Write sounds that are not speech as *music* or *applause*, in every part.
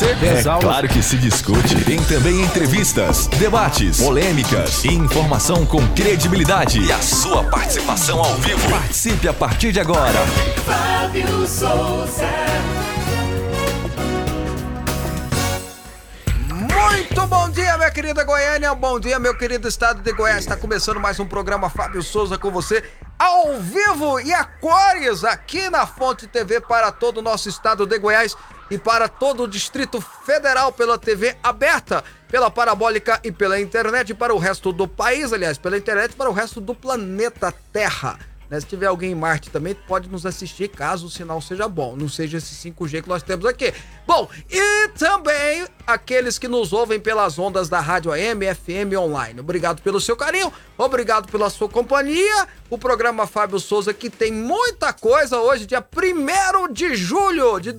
você? É claro que se discute. Tem também entrevistas, debates, polêmicas e informação com credibilidade. E a sua participação ao vivo. Participe a partir de agora. Fábio Souza. Muito bom dia, minha querida Goiânia. Bom dia, meu querido estado de Goiás. Está começando mais um programa Fábio Souza com você, ao vivo e a cores, aqui na Fonte TV para todo o nosso estado de Goiás e para todo o Distrito Federal pela TV aberta, pela parabólica e pela internet para o resto do país, aliás, pela internet para o resto do planeta Terra. Né? Se tiver alguém em Marte também, pode nos assistir caso o sinal seja bom, não seja esse 5G que nós temos aqui. Bom, e também aqueles que nos ouvem pelas ondas da Rádio AM, FM online. Obrigado pelo seu carinho, obrigado pela sua companhia. O programa Fábio Souza que tem muita coisa hoje, dia 1 de julho de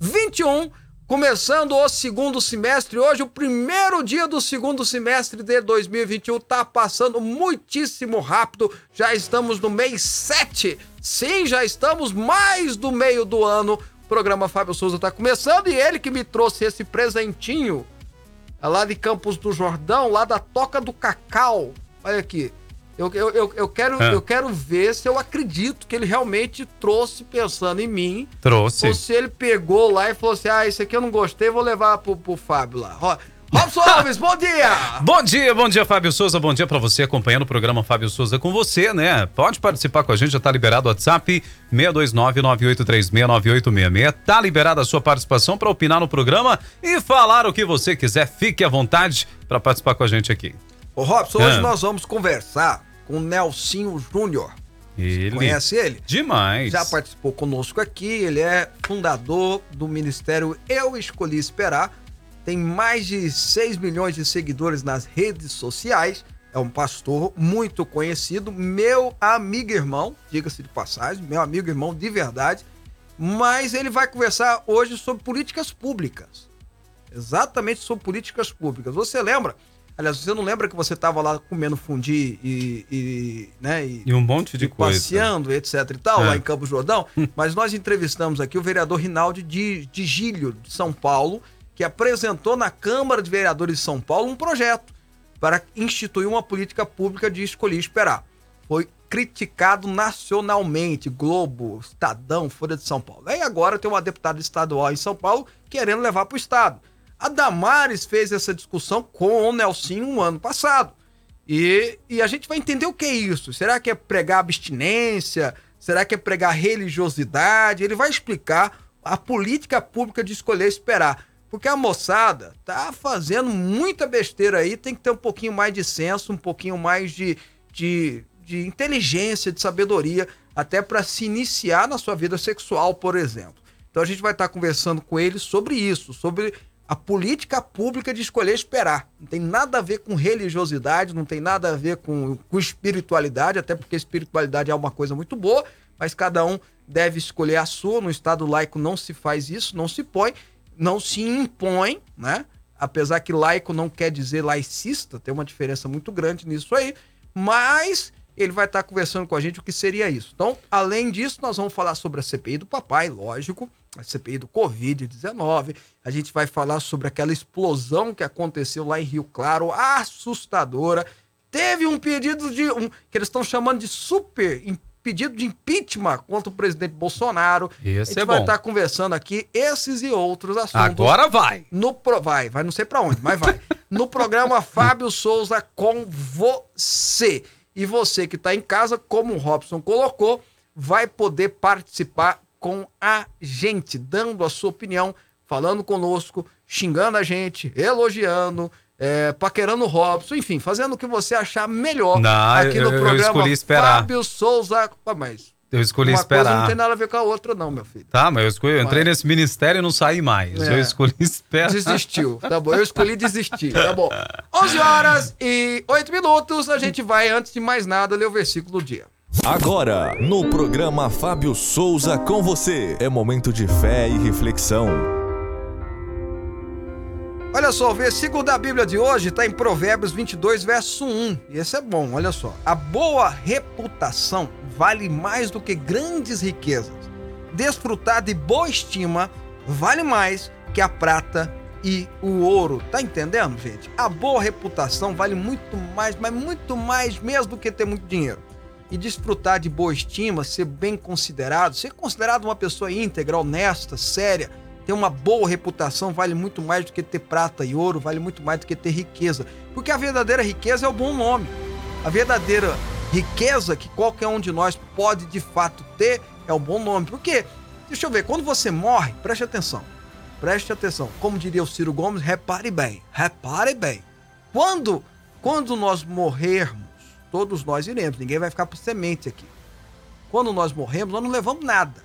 2021. Começando o segundo semestre, hoje o primeiro dia do segundo semestre de 2021 tá passando muitíssimo rápido. Já estamos no mês 7. Sim, já estamos mais do meio do ano. O programa Fábio Souza tá começando e ele que me trouxe esse presentinho é lá de Campos do Jordão, lá da Toca do Cacau. Olha aqui. Eu, eu, eu, eu quero, Ah. eu quero ver se eu acredito que ele realmente trouxe pensando em mim. Trouxe. Ou se ele pegou lá e falou assim: ah, esse aqui eu não gostei, vou levar pro, pro Fábio lá. Ro- Robson *laughs* Alves, bom dia! Bom dia, bom dia, Fábio Souza. Bom dia pra você acompanhando o programa Fábio Souza com você, né? Pode participar com a gente, já tá liberado o WhatsApp 62998369866. Tá liberada a sua participação pra opinar no programa e falar o que você quiser. Fique à vontade pra participar com a gente aqui. Ô Robson, hoje Ah. nós vamos conversar com o Nelsinho Júnior. Ele. Conhece ele? Demais. Já participou conosco aqui, ele é fundador do Ministério Eu Escolhi Esperar, tem mais de 6 milhões de seguidores nas redes sociais, é um pastor muito conhecido, meu amigo irmão, diga-se de passagem, meu amigo e irmão de verdade, mas ele vai conversar hoje sobre políticas públicas. Exatamente sobre políticas públicas. Você lembra? Aliás, você não lembra que você estava lá comendo fundi e, e, né, e E um monte de coisa. passeando, etc e tal, É. lá em Campos Jordão. *laughs* Mas nós entrevistamos aqui o vereador Rinaldi de, de Gílio, de São Paulo, que apresentou na Câmara de Vereadores de São Paulo um projeto para instituir uma política pública de escolher e esperar. Foi criticado nacionalmente, Globo, Estadão, Folha de São Paulo. Aí agora tem uma deputada estadual em São Paulo querendo levar para o Estado. A Damares fez essa discussão com o Nelsinho um ano passado. E, e a gente vai entender o que é isso. Será que é pregar abstinência? Será que é pregar religiosidade? Ele vai explicar a política pública de escolher esperar. Porque a moçada tá fazendo muita besteira aí, tem que ter um pouquinho mais de senso, um pouquinho mais de, de, de inteligência, de sabedoria, até para se iniciar na sua vida sexual, por exemplo. Então a gente vai estar conversando com ele sobre isso, sobre a política pública de escolher esperar. Não tem nada a ver com religiosidade, não tem nada a ver com, com espiritualidade, até porque espiritualidade é uma coisa muito boa, mas cada um deve escolher a sua. No Estado laico não se faz isso, não se põe, não se impõe, né? Apesar que laico não quer dizer laicista, tem uma diferença muito grande nisso aí, mas ele vai estar conversando com a gente o que seria isso. Então, além disso, nós vamos falar sobre a CPI do papai, lógico, a CPI do Covid-19. A gente vai falar sobre aquela explosão que aconteceu lá em Rio Claro, assustadora. Teve um pedido de. Um, que eles estão chamando de super pedido de impeachment contra o presidente Bolsonaro. a Esse gente é vai bom. estar conversando aqui esses e outros assuntos. Agora vai. No pro... Vai, vai não sei pra onde, mas vai. No programa *laughs* Fábio Souza com você. E você que tá em casa, como o Robson colocou, vai poder participar com a gente, dando a sua opinião, falando conosco, xingando a gente, elogiando, é, paquerando o Robson, enfim, fazendo o que você achar melhor Não, aqui no eu- eu programa escolhi esperar. Fábio Souza. Ah, Mas Eu escolhi uma coisa não esperar. tem nada a ver com a outra, não, meu filho. Tá, mas eu, escolhi, eu entrei Vai. nesse ministério e não saí mais. É. Eu escolhi esperar. Desistiu, tá bom. Eu escolhi desistir, tá bom. *laughs* 11 horas e 8 minutos. A gente vai, antes de mais nada, ler o versículo do dia. Agora, no programa Fábio Souza com você. É momento de fé e reflexão. Olha só, o versículo da Bíblia de hoje está em Provérbios 22, verso 1. E esse é bom, olha só. A boa reputação vale mais do que grandes riquezas. Desfrutar de boa estima vale mais que a prata e o ouro. Tá entendendo, gente? A boa reputação vale muito mais, mas muito mais mesmo do que ter muito dinheiro. E desfrutar de boa estima, ser bem considerado, ser considerado uma pessoa íntegra, honesta, séria, ter uma boa reputação vale muito mais do que ter prata e ouro, vale muito mais do que ter riqueza. Porque a verdadeira riqueza é o bom nome. A verdadeira riqueza que qualquer um de nós pode de fato ter é o bom nome. Porque, deixa eu ver, quando você morre, preste atenção. Preste atenção. Como diria o Ciro Gomes, repare bem. Repare bem. Quando, quando nós morrermos, todos nós iremos, ninguém vai ficar por semente aqui. Quando nós morremos, nós não levamos nada.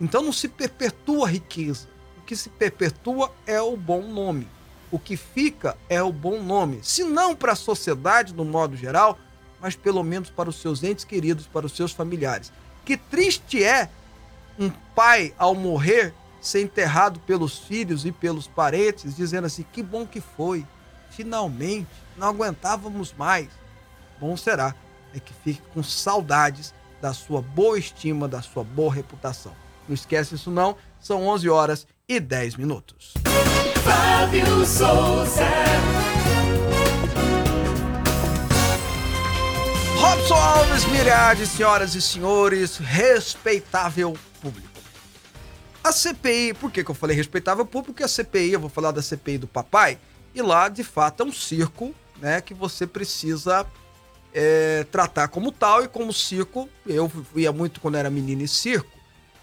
Então não se perpetua a riqueza. O que se perpetua é o bom nome. O que fica é o bom nome. Se não para a sociedade, no modo geral, mas pelo menos para os seus entes queridos, para os seus familiares. Que triste é um pai, ao morrer, ser enterrado pelos filhos e pelos parentes, dizendo assim: que bom que foi, finalmente, não aguentávamos mais. Bom será é que fique com saudades da sua boa estima, da sua boa reputação. Não esquece isso não, são 11 horas e 10 minutos. Fábio Souza. Robson Alves Mirades, senhoras e senhores, respeitável público. A CPI, por que, que eu falei respeitável público? Porque a CPI, eu vou falar da CPI do papai, e lá de fato é um circo né, que você precisa é, tratar como tal, e como circo, eu ia muito quando era menino em circo,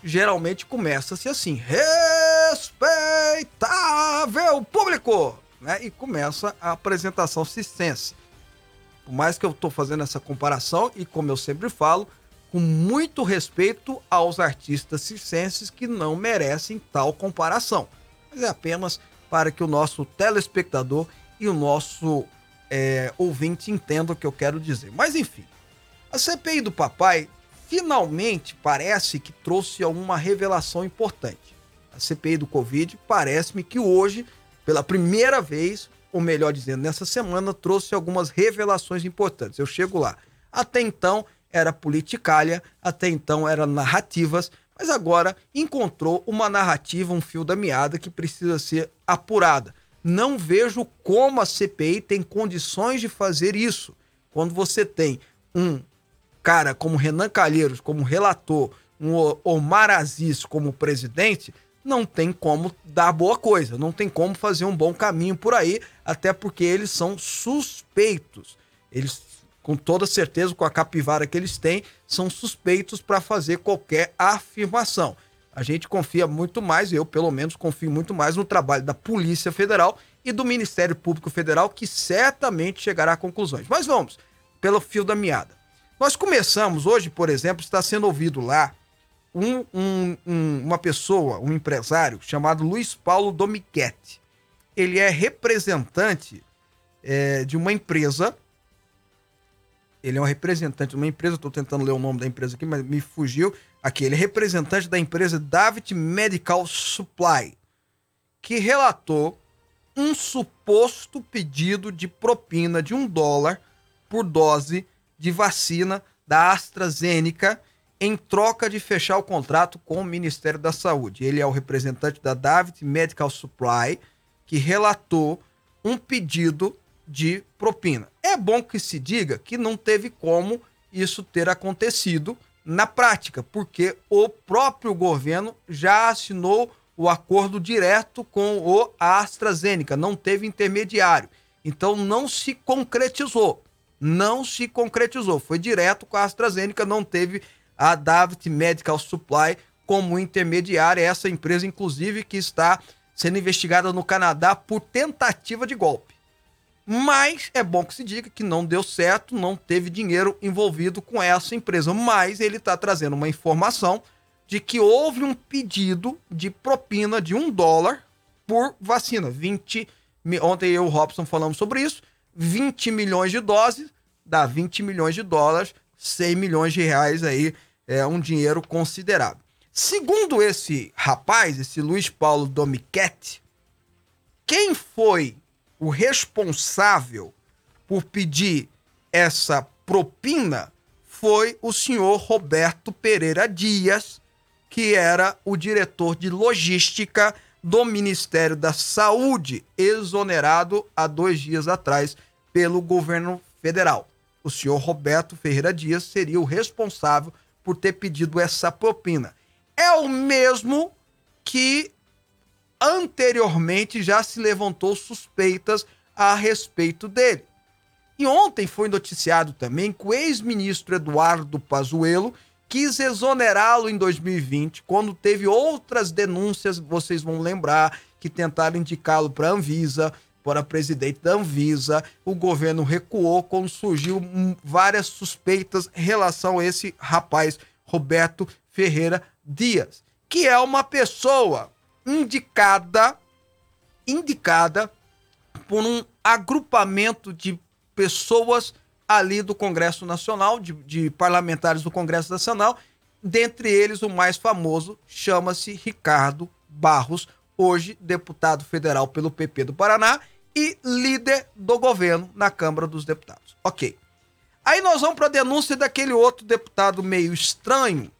geralmente começa-se assim: respeitável público! Né? E começa a apresentação cistense. Por mais que eu estou fazendo essa comparação, e como eu sempre falo, com muito respeito aos artistas circenses que não merecem tal comparação. Mas é apenas para que o nosso telespectador e o nosso é, ouvinte entendam o que eu quero dizer. Mas enfim, a CPI do papai finalmente parece que trouxe uma revelação importante. A CPI do Covid parece-me que hoje, pela primeira vez, ou melhor dizendo, nessa semana, trouxe algumas revelações importantes. Eu chego lá. Até então era politicalha, até então eram narrativas, mas agora encontrou uma narrativa, um fio da meada que precisa ser apurada. Não vejo como a CPI tem condições de fazer isso. Quando você tem um cara como Renan Calheiros como relator, um Omar Aziz como presidente, não tem como dar boa coisa, não tem como fazer um bom caminho por aí, até porque eles são suspeitos. Eles, com toda certeza, com a capivara que eles têm, são suspeitos para fazer qualquer afirmação. A gente confia muito mais, eu pelo menos confio muito mais no trabalho da Polícia Federal e do Ministério Público Federal, que certamente chegará a conclusões. Mas vamos, pelo fio da meada. Nós começamos hoje, por exemplo, está sendo ouvido lá um, um, um, uma pessoa, um empresário chamado Luiz Paulo Domichetti. Ele é representante é, de uma empresa. Ele é um representante de uma empresa, estou tentando ler o nome da empresa aqui, mas me fugiu. Aqui, ele é representante da empresa David Medical Supply, que relatou um suposto pedido de propina de um dólar por dose de vacina da AstraZeneca em troca de fechar o contrato com o Ministério da Saúde. Ele é o representante da David Medical Supply que relatou um pedido de propina. É bom que se diga que não teve como isso ter acontecido na prática, porque o próprio governo já assinou o acordo direto com o AstraZeneca, não teve intermediário. Então não se concretizou não se concretizou. Foi direto com a AstraZeneca, não teve a David Medical Supply como intermediária, essa empresa, inclusive, que está sendo investigada no Canadá por tentativa de golpe. Mas é bom que se diga que não deu certo, não teve dinheiro envolvido com essa empresa. Mas ele está trazendo uma informação de que houve um pedido de propina de um dólar por vacina. 20. Ontem eu e o Robson falamos sobre isso. 20 milhões de doses, dá 20 milhões de dólares, 100 milhões de reais aí, é um dinheiro considerável. Segundo esse rapaz, esse Luiz Paulo Domichetti, quem foi o responsável por pedir essa propina foi o senhor Roberto Pereira Dias, que era o diretor de logística do Ministério da Saúde, exonerado há dois dias atrás pelo governo federal. O senhor Roberto Ferreira Dias seria o responsável por ter pedido essa propina. É o mesmo que anteriormente já se levantou suspeitas a respeito dele. E ontem foi noticiado também que o ex-ministro Eduardo Pazuello quis exonerá-lo em 2020, quando teve outras denúncias, vocês vão lembrar, que tentaram indicá-lo para a Anvisa, para presidente da Anvisa. O governo recuou quando surgiu hum, várias suspeitas em relação a esse rapaz, Roberto Ferreira Dias, que é uma pessoa indicada indicada por um agrupamento de pessoas ali do Congresso Nacional, de, de parlamentares do Congresso Nacional, dentre eles o mais famoso chama-se Ricardo Barros, hoje deputado federal pelo PP do Paraná e líder do governo na Câmara dos Deputados. Ok. Aí nós vamos para a denúncia daquele outro deputado meio estranho,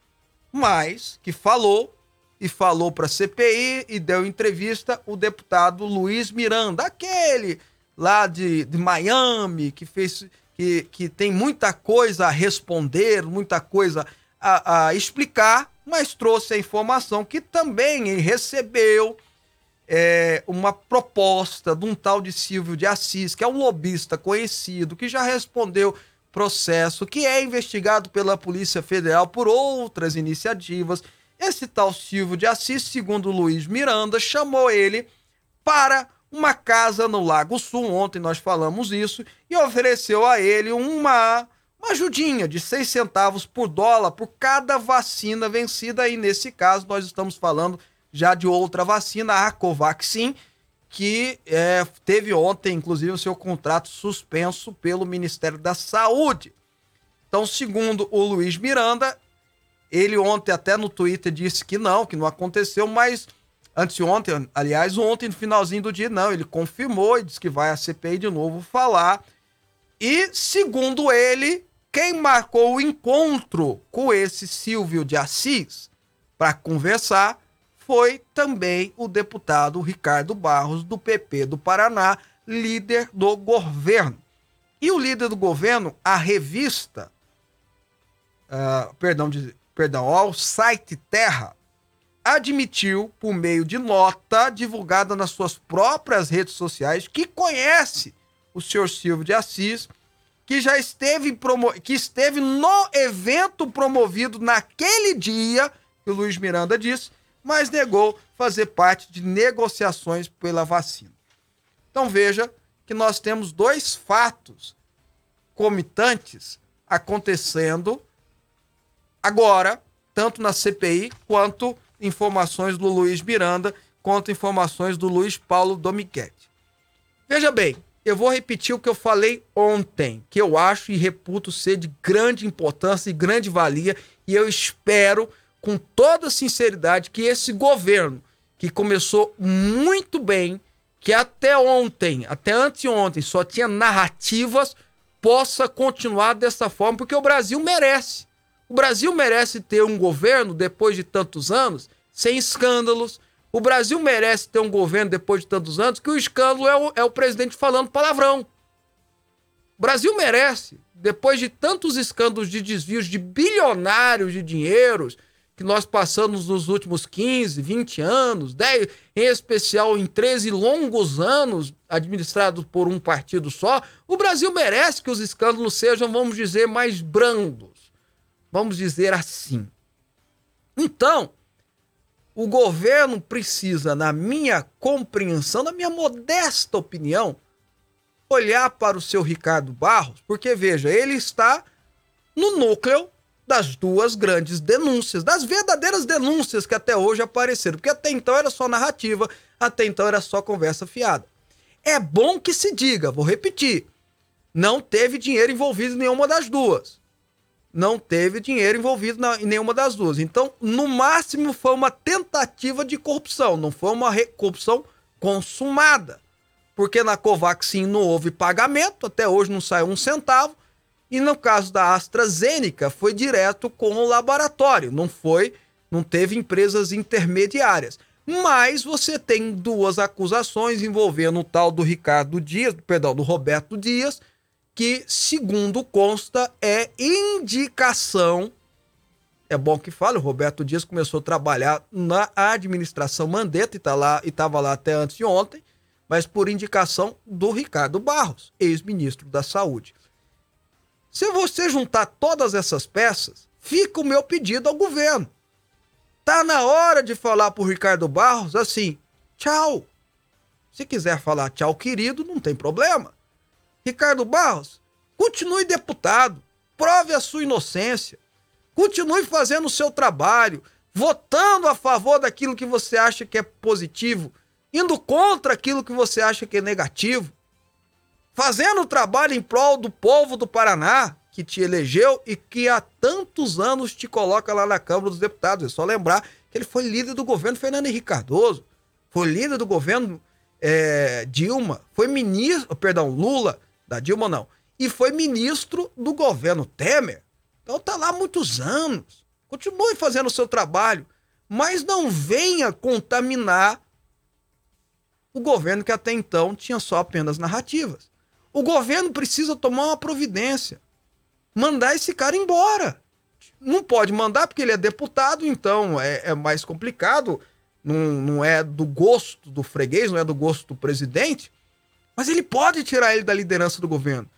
mas que falou e falou para a CPI e deu entrevista o deputado Luiz Miranda, aquele lá de, de Miami que fez que, que tem muita coisa a responder, muita coisa a, a explicar, mas trouxe a informação que também ele recebeu é, uma proposta de um tal de Silvio de Assis, que é um lobista conhecido, que já respondeu processo, que é investigado pela Polícia Federal por outras iniciativas. Esse tal Silvio de Assis, segundo Luiz Miranda, chamou ele para uma casa no Lago Sul, ontem nós falamos isso, e ofereceu a ele uma, uma ajudinha de 6 centavos por dólar por cada vacina vencida. E nesse caso, nós estamos falando já de outra vacina, a Covaxin, que é, teve ontem, inclusive, o seu contrato suspenso pelo Ministério da Saúde. Então, segundo o Luiz Miranda, ele ontem até no Twitter disse que não, que não aconteceu, mas anteontem, aliás, ontem, no finalzinho do dia, não, ele confirmou e disse que vai a CPI de novo falar. E, segundo ele, quem marcou o encontro com esse Silvio de Assis para conversar foi também o deputado Ricardo Barros, do PP do Paraná, líder do governo. E o líder do governo, a revista, uh, perdão, de, perdão, ao site Terra, admitiu, por meio de nota divulgada nas suas próprias redes sociais, que conhece o senhor Silvio de Assis, que já esteve, promo que esteve no evento promovido naquele dia, que o Luiz Miranda disse, mas negou fazer parte de negociações pela vacina. Então veja que nós temos dois fatos comitantes acontecendo agora, tanto na CPI quanto informações do Luiz Miranda, quanto informações do Luiz Paulo Domichetti. Veja bem, eu vou repetir o que eu falei ontem, que eu acho e reputo ser de grande importância e grande valia, e eu espero com toda sinceridade que esse governo, que começou muito bem, que até ontem, até anteontem, só tinha narrativas, possa continuar dessa forma, porque o Brasil merece. O Brasil merece ter um governo, depois de tantos anos, sem escândalos. O Brasil merece ter um governo, depois de tantos anos, que o escândalo é o, é o presidente falando palavrão. O Brasil merece, depois de tantos escândalos de desvios de bilionários de dinheiros, que nós passamos nos últimos 15, 20 anos, 10, em especial em 13 longos anos administrados por um partido só, o Brasil merece que os escândalos sejam, vamos dizer, mais brandos. Vamos dizer assim. Então, o governo precisa, na minha compreensão, na minha modesta opinião, olhar para o seu Ricardo Barros, porque veja, ele está no núcleo das duas grandes denúncias, das verdadeiras denúncias que até hoje apareceram, porque até então era só narrativa, até então era só conversa fiada. É bom que se diga, vou repetir, não teve dinheiro envolvido em nenhuma das duas. Não teve dinheiro envolvido na, em nenhuma das duas. Então, no máximo, foi uma tentativa de corrupção, não foi uma corrupção consumada. Porque na Covaxin não houve pagamento, até hoje não saiu um centavo, e no caso da AstraZeneca, foi direto com o laboratório, não foi, não teve empresas intermediárias. Mas você tem duas acusações envolvendo o tal do Ricardo Dias, perdão, do Roberto Dias, que, segundo consta, é indicação. É bom que fale, o Roberto Dias começou a trabalhar na administração Mandetta e tá lá e estava lá até antes de ontem, mas por indicação do Ricardo Barros, ex-ministro da Saúde. Se você juntar todas essas peças, fica o meu pedido ao governo. Tá na hora de falar pro Ricardo Barros assim: tchau. Se quiser falar tchau, querido, não tem problema. Ricardo Barros, continue deputado, prove a sua inocência, continue fazendo o seu trabalho, votando a favor daquilo que você acha que é positivo, indo contra aquilo que você acha que é negativo, fazendo o trabalho em prol do povo do Paraná, que te elegeu e que há tantos anos te coloca lá na Câmara dos Deputados. É só lembrar que ele foi líder do governo Fernando Henrique Cardoso, foi líder do governo é, Dilma, foi ministro, perdão, Lula, da Dilma não, e foi ministro do governo Temer. Então tá lá há muitos anos. Continue fazendo o seu trabalho, mas não venha contaminar o governo que até então tinha só apenas narrativas. O governo precisa tomar uma providência mandar esse cara embora. Não pode mandar porque ele é deputado, então é, é mais complicado. Não, não é do gosto do freguês, não é do gosto do presidente. Mas ele pode tirar ele da liderança do governo.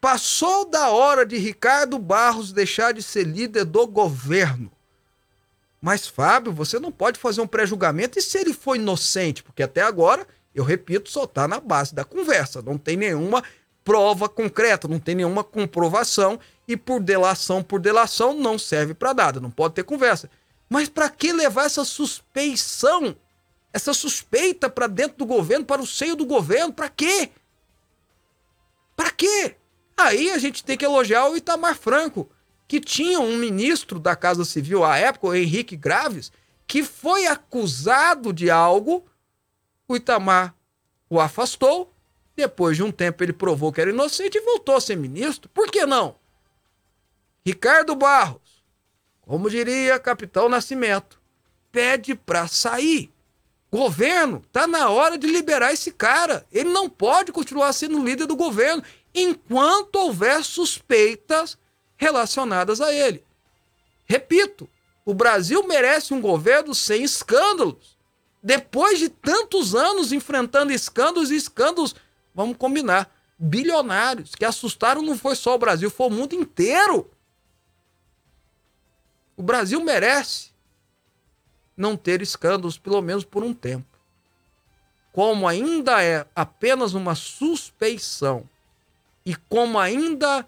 Passou da hora de Ricardo Barros deixar de ser líder do governo. Mas, Fábio, você não pode fazer um pré-julgamento e se ele foi inocente, porque até agora, eu repito, só está na base da conversa. Não tem nenhuma prova concreta, não tem nenhuma comprovação e por delação por delação não serve para nada, não pode ter conversa. Mas para que levar essa suspeição, essa suspeita para dentro do governo, para o seio do governo? Para quê? Para quê? Aí a gente tem que elogiar o Itamar Franco, que tinha um ministro da Casa Civil à época, o Henrique Graves, que foi acusado de algo, o Itamar o afastou depois de um tempo ele provou que era inocente e voltou a ser ministro. Por que não? Ricardo Barros, como diria Capitão Nascimento, pede para sair. Governo, tá na hora de liberar esse cara. Ele não pode continuar sendo líder do governo enquanto houver suspeitas relacionadas a ele. Repito, o Brasil merece um governo sem escândalos. Depois de tantos anos enfrentando escândalos e escândalos vamos combinar, bilionários que assustaram não foi só o Brasil, foi o mundo inteiro. O Brasil merece não ter escândalos, pelo menos por um tempo. Como ainda é apenas uma suspeição e como ainda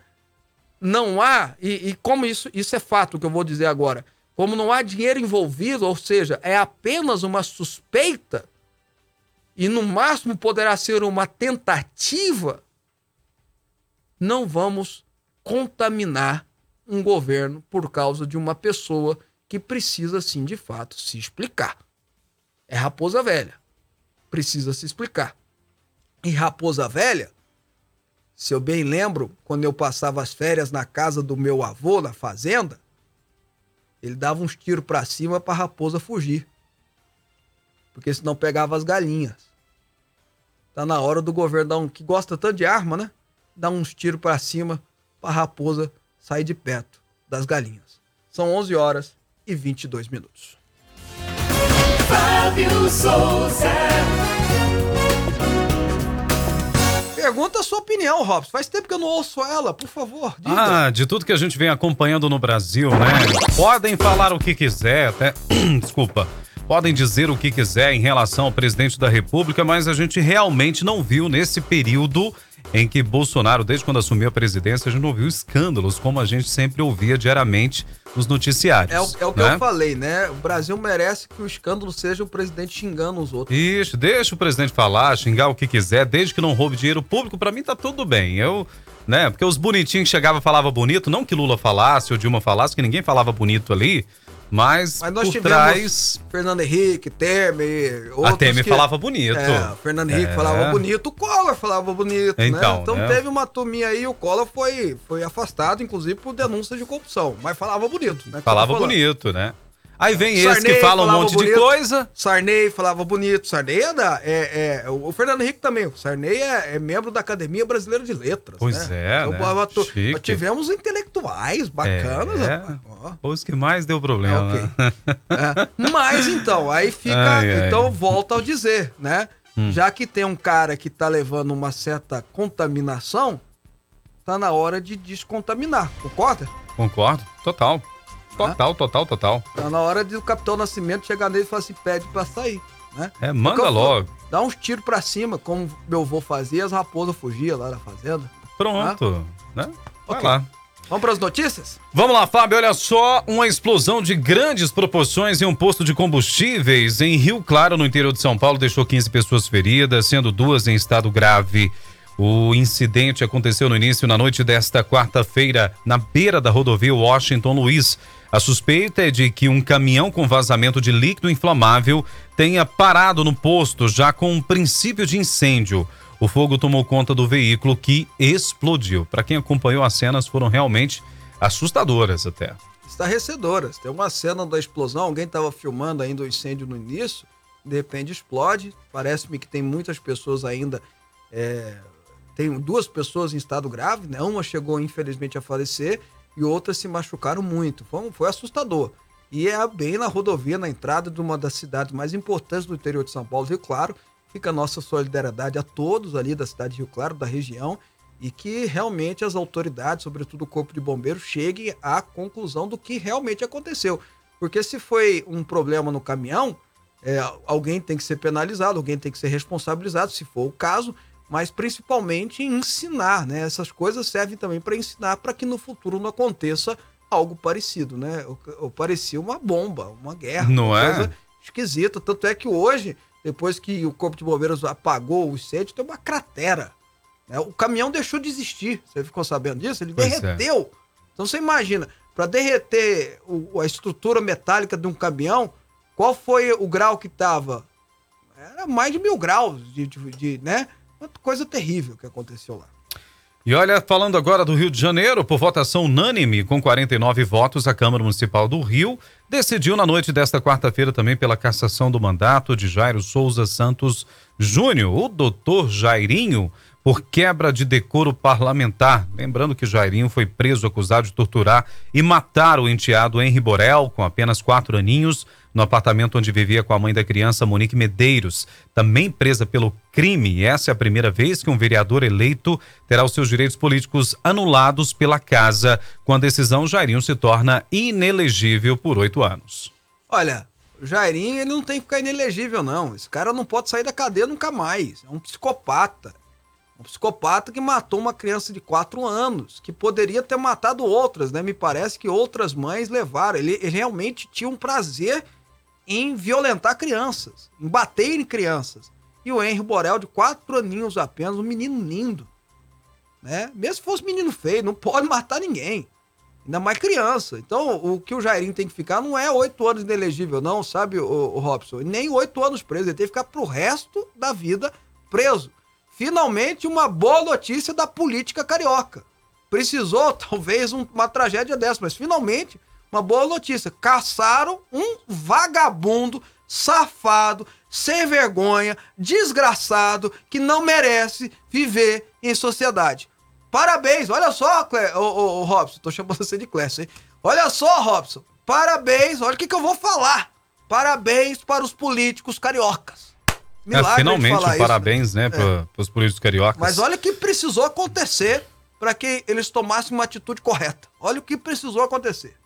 não há, e, e como isso, isso é fato que eu vou dizer agora, como não há dinheiro envolvido, ou seja, é apenas uma suspeita, e no máximo poderá ser uma tentativa, não vamos contaminar um governo por causa de uma pessoa que precisa, sim, de fato, se explicar. É Raposa Velha. Precisa se explicar. E Raposa Velha, se eu bem lembro, quando eu passava as férias na casa do meu avô, na fazenda, ele dava uns tiros para cima para raposa fugir. Porque senão pegava as galinhas. Tá na hora do governo dar um que gosta tanto de arma, né? Dar uns tiros para cima para raposa sair de perto das galinhas. São 11 horas e 22 minutos. Fábio Souza. Pergunta a sua opinião, Robson. Faz tempo que eu não ouço ela, por favor. Diga. Ah, de tudo que a gente vem acompanhando no Brasil, né? Podem falar o que quiser, até. *clears throat* Desculpa podem dizer o que quiser em relação ao presidente da República, mas a gente realmente não viu nesse período em que Bolsonaro, desde quando assumiu a presidência, a gente não viu escândalos como a gente sempre ouvia diariamente nos noticiários. É o, é o que né? eu falei, né? O Brasil merece que o escândalo seja o presidente xingando os outros. Isso, deixa o presidente falar, xingar o que quiser, desde que não roube dinheiro público, para mim tá tudo bem. Eu, né? Porque os bonitinhos que chegavam falavam bonito, não que Lula falasse ou Dilma falasse, que ninguém falava bonito ali. Mas, Mas nós por trás. Fernando Henrique, Temer. A Temer que... falava bonito. É, Fernando Henrique é. falava bonito, o Collor falava bonito. Né? Então, né? então né? teve uma turminha aí, o Collor foi, foi afastado, inclusive, por denúncia de corrupção. Mas falava bonito, né? Falava bonito, né? Aí vem esse Sarney que fala um monte de bonito. coisa. Sarney falava bonito. Sarney é, da, é, é- o Fernando Henrique também. O Sarney é, é membro da Academia Brasileira de Letras. Pois né? é, Então, né? pô, tu- Chique. tivemos intelectuais bacanas. É. Ó. Os que mais deu problema. É, ok. né? É, Mas então, aí fica. Ai, ai. Então volta ao dizer, né? Hum. Já que tem um cara que tá levando uma certa contaminação, tá na hora de descontaminar, concorda? Concordo. Total. Total, total, total. Tá na hora de o Capitão Nascimento chegar nele e falar assim: pede pra sair, né? É, manda Porque logo. Dá uns tiros pra cima, como meu avô fazia, as raposas fugiam lá da fazenda. Pronto. Né? Vai Ok. lá. Vamos pras notícias? Vamos lá, Fábio. Olha só, uma explosão de grandes proporções em um posto de combustíveis em Rio Claro, no interior de São Paulo, deixou 15 pessoas feridas, sendo duas em estado grave. O incidente aconteceu no início na noite desta quarta-feira, na beira da rodovia Washington Luiz. A suspeita é de que um caminhão com vazamento de líquido inflamável tenha parado no posto, já com um princípio de incêndio. O fogo tomou conta do veículo que explodiu. Para quem acompanhou as cenas, foram realmente assustadoras até. Estarrecedoras. Tem uma cena da explosão, alguém tava filmando ainda o incêndio no início, de repente explode. Parece-me que tem muitas pessoas ainda. é, tem duas pessoas em estado grave, né? Uma chegou, infelizmente, a falecer e outras se machucaram muito. Foi, foi assustador. E é bem na rodovia, na entrada de uma das cidades mais importantes do interior de São Paulo, Rio Claro. Fica a nossa solidariedade a todos ali da cidade de Rio Claro, da região, e que realmente as autoridades, sobretudo o Corpo de Bombeiros, cheguem à conclusão do que realmente aconteceu. Porque se foi um problema no caminhão, é, alguém tem que ser penalizado, alguém tem que ser responsabilizado, se for o caso, mas principalmente em ensinar, né? Essas coisas servem também para ensinar para que no futuro não aconteça algo parecido, né? Ou, ou parecia uma bomba, uma guerra, Não uma é? coisa esquisita. Tanto é que hoje, depois que o Corpo de Bombeiros apagou o incêndio, tem uma cratera. né? O caminhão deixou de existir. Você ficou sabendo disso? Ele Pois é. derreteu. Então você imagina, para derreter o- a estrutura metálica de um caminhão, qual foi o grau que estava? Era mais de mil graus de, de- de, né? Coisa terrível que aconteceu lá. E olha, falando agora do Rio de Janeiro, por votação unânime, com 49 votos, a Câmara Municipal do Rio decidiu na noite desta quarta-feira também pela cassação do mandato de Jairo Souza Santos Júnior, o doutor Jairinho, por quebra de decoro parlamentar. Lembrando que Jairinho foi preso acusado de torturar e matar o enteado Henri Borel, com apenas quatro aninhos, no apartamento onde vivia com a mãe da criança, Monique Medeiros, também presa pelo crime. Essa é a primeira vez que um vereador eleito terá os seus direitos políticos anulados pela casa. Com a decisão, Jairinho se torna inelegível por oito anos. Olha, o Jairinho ele não tem que ficar inelegível, não. Esse cara não pode sair da cadeia nunca mais. É um psicopata. Um psicopata que matou uma criança de 4 anos, que poderia ter matado outras, né? Me parece que outras mães levaram. Ele, ele realmente tinha um prazer em violentar crianças, em bater em crianças. E o Henry Borel, de 4 aninhos apenas, um menino lindo. Né? Mesmo se fosse menino feio, não pode matar ninguém. Ainda mais criança. Então, o que o Jairinho tem que ficar não é oito anos inelegível, não, sabe, o, o Robson? Nem oito anos preso. Ele tem que ficar pro resto da vida preso. Finalmente, uma boa notícia da política carioca. Precisou, *laughs* talvez, um- uma tragédia dessa, mas finalmente, uma boa notícia. Caçaram um vagabundo, safado, sem vergonha, desgraçado, que não merece viver em sociedade. Parabéns, olha só, Cle... ô, ô, ô, Robson, tô chamando você de Clécio, hein? Olha só, Robson, parabéns, olha o que, que eu vou falar. Parabéns para os políticos cariocas. É, a gente finalmente, um parabéns, né, É. para os políticos cariocas. Mas olha o que precisou acontecer para que eles tomassem uma atitude correta. Olha o que precisou acontecer.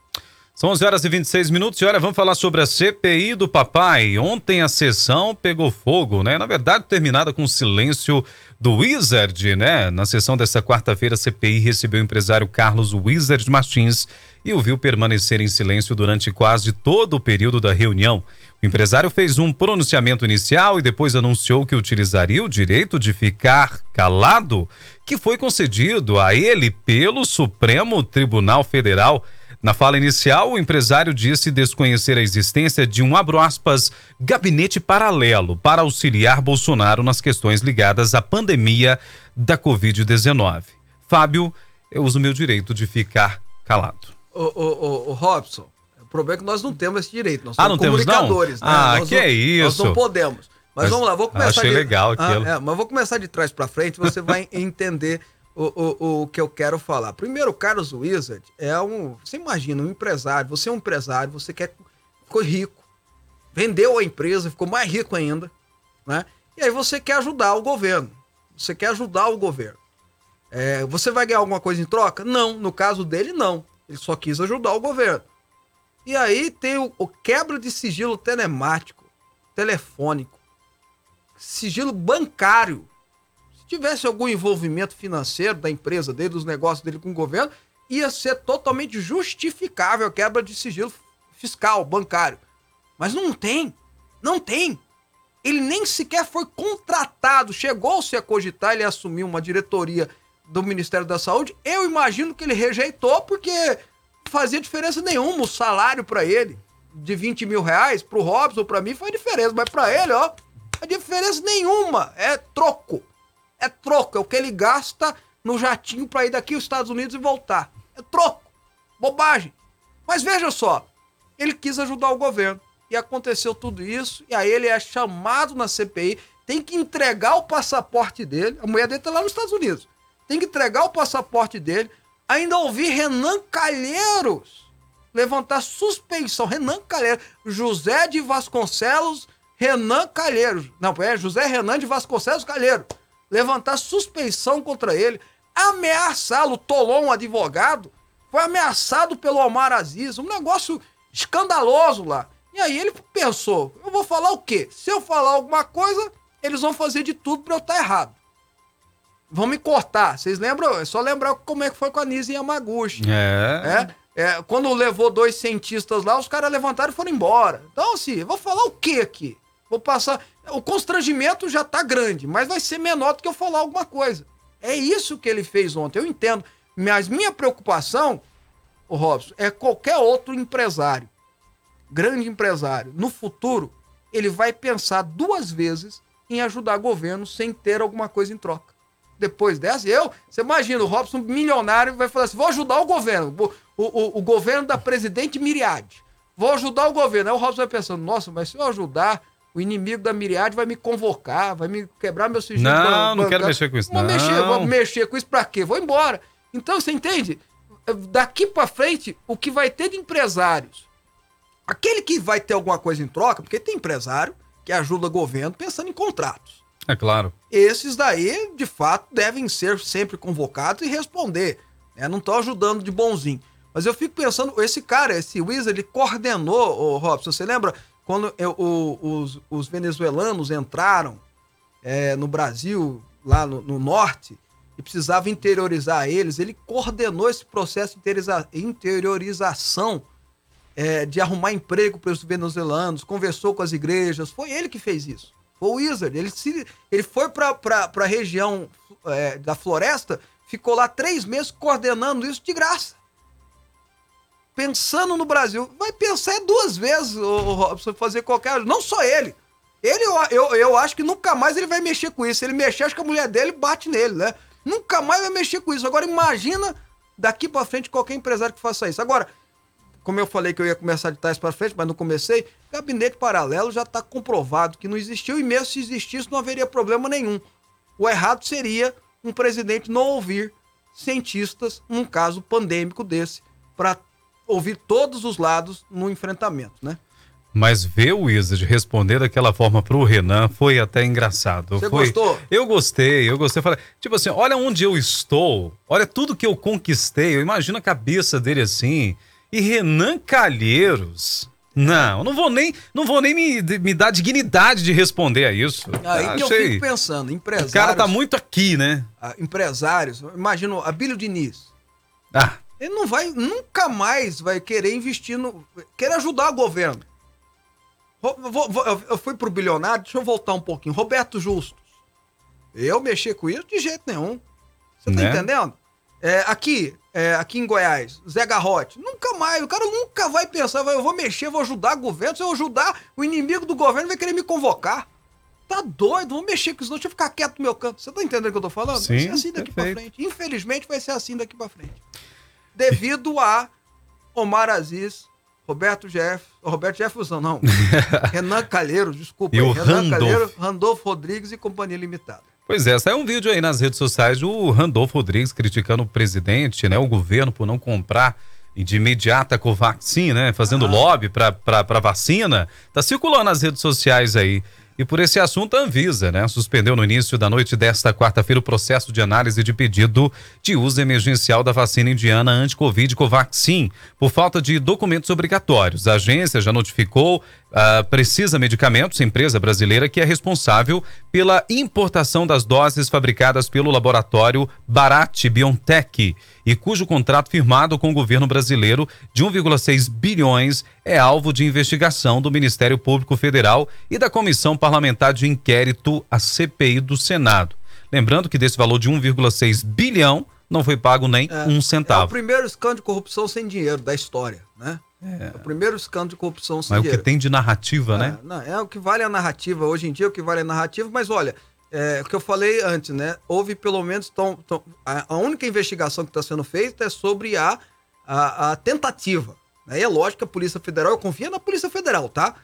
São 11 horas e 26 minutos e olha, vamos falar sobre a CPI do papai. Ontem a sessão pegou fogo, né? Na verdade, terminada com o silêncio do Wizard, né? Na sessão desta quarta-feira, a CPI recebeu o empresário Carlos Wizard Martins e o viu permanecer em silêncio durante quase todo o período da reunião. O empresário fez um pronunciamento inicial e depois anunciou que utilizaria o direito de ficar calado, que foi concedido a ele pelo Supremo Tribunal Federal. Na fala inicial, o empresário disse desconhecer a existência de um, abro aspas, gabinete paralelo para auxiliar Bolsonaro nas questões ligadas à pandemia da Covid-19. Fábio, eu uso meu direito de ficar calado. Ô, ô, ô, ô, Robson, problema é que nós não temos esse direito. Nós Ah, somos não temos, não? comunicadores. né? Ah, Nós que não- é Nós isso. não podemos. Mas, Mas vamos lá, vou começar achei de... legal Ah, aquilo. é, mas vou começar de trás pra frente, você vai *laughs* entender o, o, o que eu quero falar. Primeiro, o Carlos Wizard é um. Você imagina, um empresário, você é um empresário, você quer. Ficou rico, vendeu a empresa, ficou mais rico ainda, né? E aí você quer ajudar o governo. Você quer ajudar o governo. É, você vai ganhar alguma coisa em troca? Não. No caso dele, não. Ele só quis ajudar o governo. E aí tem o, o quebra de sigilo telemático, telefônico, sigilo bancário. Se tivesse algum envolvimento financeiro da empresa dele, dos negócios dele com o governo, ia ser totalmente justificável a quebra de sigilo fiscal, bancário. Mas não tem. Não tem. Ele nem sequer foi contratado. Chegou-se a cogitar ele assumir uma diretoria do Ministério da Saúde. Eu imagino que ele rejeitou porque fazia diferença nenhuma o salário para ele de 20 mil reais pro Robson, para mim foi diferença, mas para ele, ó, é diferença nenhuma. É troco. É troco. É o que ele gasta no jatinho para ir daqui aos Estados Unidos e voltar. É troco. Bobagem. Mas veja só, ele quis ajudar o governo. E aconteceu tudo isso, e aí ele é chamado na CPI, tem que entregar o passaporte dele. A mulher dele tá lá nos Estados Unidos. Tem que entregar o passaporte dele. Ainda ouvi Renan Calheiros levantar suspeição. Renan Calheiros. José de Vasconcelos, Renan Calheiros. Não, é José Renan de Vasconcelos Calheiro. Levantar suspeição contra ele. Ameaçá-lo. Tolou um advogado. Foi ameaçado pelo Omar Aziz. Um negócio escandaloso lá. E aí ele pensou: eu vou falar o quê? Se eu falar alguma coisa, eles vão fazer de tudo pra eu estar errado. Vão me cortar. Vocês lembram? É só lembrar como é que foi com a Nise Yamaguchi. É. É, é, quando levou dois cientistas lá, os caras levantaram e foram embora. Então, assim, eu vou falar o que aqui? Vou passar. O constrangimento já tá grande, mas vai ser menor do que eu falar alguma coisa. É isso que ele fez ontem, eu entendo. Mas minha preocupação, o Robson, é qualquer outro empresário, grande empresário, no futuro, ele vai pensar duas vezes em ajudar governo sem ter alguma coisa em troca. Depois dessa, eu, você imagina, o Robson milionário vai falar assim: vou ajudar o governo, o, o, o governo da presidente Miriade. Vou ajudar o governo. Aí o Robson vai pensando: nossa, mas se eu ajudar, o inimigo da Miriade vai me convocar, vai me quebrar meu sigilo. Não, ban- não quero bancário. mexer com isso, Vou não. mexer, vou mexer com isso pra quê? Vou embora. Então, você entende? Daqui pra frente, o que vai ter de empresários Aquele que vai ter alguma coisa em troca, porque tem empresário que ajuda o governo pensando em contratos. É claro. Esses daí, de fato, devem ser sempre convocados e responder. né? Não estão ajudando de bonzinho. Mas eu fico pensando, esse cara, esse Wizard, ele coordenou, o Robson, você lembra quando eu- o- os, os venezuelanos entraram é, no Brasil, lá no, no norte, e precisava interiorizar eles, ele coordenou esse processo de interioriza- interiorização é, de arrumar emprego para os venezuelanos, conversou com as igrejas, foi ele que fez isso. Foi o Wizard. Ele, se, ele foi para a região é, da floresta, ficou lá três meses coordenando isso de graça. Pensando no Brasil. Vai pensar duas vezes, o Robson, fazer qualquer. Não só ele. Ele, eu, eu, eu acho que nunca mais ele vai mexer com isso. Ele mexer, acho que a mulher dele bate nele, né? Nunca mais vai mexer com isso. Agora, imagina daqui para frente qualquer empresário que faça isso. Agora, como eu falei que eu ia começar de trás para frente, mas não comecei, gabinete paralelo já está comprovado que não existiu e mesmo se existisse não haveria problema nenhum. O errado seria um presidente não ouvir cientistas num caso pandêmico desse para ouvir todos os lados no enfrentamento, né? Mas ver o Wizard responder daquela forma pro Renan foi até engraçado. Você foi... gostou? Eu gostei, eu gostei. Falei, tipo assim, olha onde eu estou, olha tudo que eu conquistei. Eu imagino a cabeça dele assim. E Renan Calheiros. Não, não vou nem, não vou nem me, me dar dignidade de responder a isso. Aí que eu fico pensando, O empresários, cara tá muito aqui, né? ah, empresários, imagina o Abílio Diniz, Ah, ele não vai, nunca mais vai querer investir no. querer ajudar o governo. Eu- fui pro bilionário, deixa eu voltar um pouquinho. Roberto Justus. Eu mexer com isso de jeito nenhum. Você tá Né? entendendo? É, aqui, é, aqui em Goiás, Zé Garrote. Nunca mais, o cara nunca vai pensar, vai, eu vou mexer, vou ajudar o governo. Se eu ajudar, o inimigo do governo vai querer me convocar. Tá doido, vou mexer com isso, não. Deixa eu ficar quieto no meu canto. Você tá entendendo o que eu tô falando? vai Sim, ser assim daqui pra perfeito. frente. Infelizmente vai ser assim daqui pra frente. Devido a Omar Aziz Roberto Jeff, Roberto Jefferson, não. *laughs* Renan Calheiro, desculpa. E o Renan Randolph. Calheiro, Randolfo Rodrigues e Companhia Limitada. Pois é, saiu um vídeo aí nas redes sociais do Randolfo Rodrigues criticando o presidente, né, o governo por não comprar de imediata Covaxin, né, fazendo lobby para para vacina. Tá circulando nas redes sociais aí. E por esse assunto, a Anvisa, né, suspendeu no início da noite desta quarta-feira o processo de análise de pedido de uso emergencial da vacina indiana anti-Covid Covaxin, por falta de documentos obrigatórios. A agência já notificou a Precisa Medicamentos, empresa brasileira que é responsável pela importação das doses fabricadas pelo laboratório Bharat BioNTech e cujo contrato firmado com o governo brasileiro de 1,6 bilhões é alvo de investigação do Ministério Público Federal e da Comissão Parlamentar de Inquérito, a CPI do Senado. Lembrando que desse valor de 1,6 bilhão não foi pago nem um É o centavo. primeiro escândalo de corrupção sem dinheiro da história, né? É, o primeiro escândalo de corrupção Mas o que tem de narrativa, né? É, não, é o que vale a narrativa. Hoje em dia, o que vale a narrativa, mas olha, é, o que eu falei antes, né? Houve pelo menos. Tão, tão- a, a única investigação que está sendo feita é sobre a, a, a tentativa. Né? E é lógico que a Polícia Federal, eu confio na Polícia Federal, tá?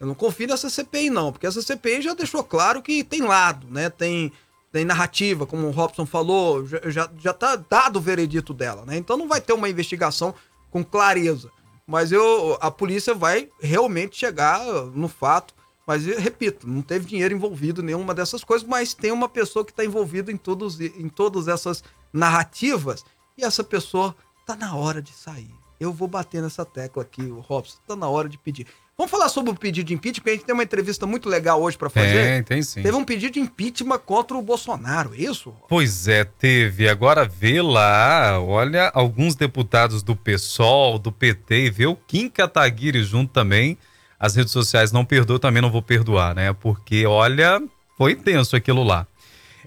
Eu não confio nessa CPI, não, porque essa CPI já deixou claro que tem lado, né? Tem, tem narrativa, como o Robson falou, já, já, já tá dado o veredito dela, né? Então não vai ter uma investigação com clareza. Mas eu, a polícia vai realmente chegar no fato. Mas repito, não teve dinheiro envolvido em nenhuma dessas coisas, mas tem uma pessoa que está envolvida em, todos, em todas essas narrativas e essa pessoa tá na hora de sair. Eu vou bater nessa tecla aqui, o Robson, tá na hora de pedir. Vamos falar sobre o pedido de impeachment, porque a gente tem uma entrevista muito legal hoje para fazer. Tem, tem sim. Teve um pedido de impeachment contra o Bolsonaro, é isso? Pois é, teve. Agora vê lá, olha, alguns deputados do PSOL, do PT, e vê o Kim Kataguiri junto também. As redes sociais não perdoam, também não vou perdoar, né? Porque, olha, foi tenso aquilo lá.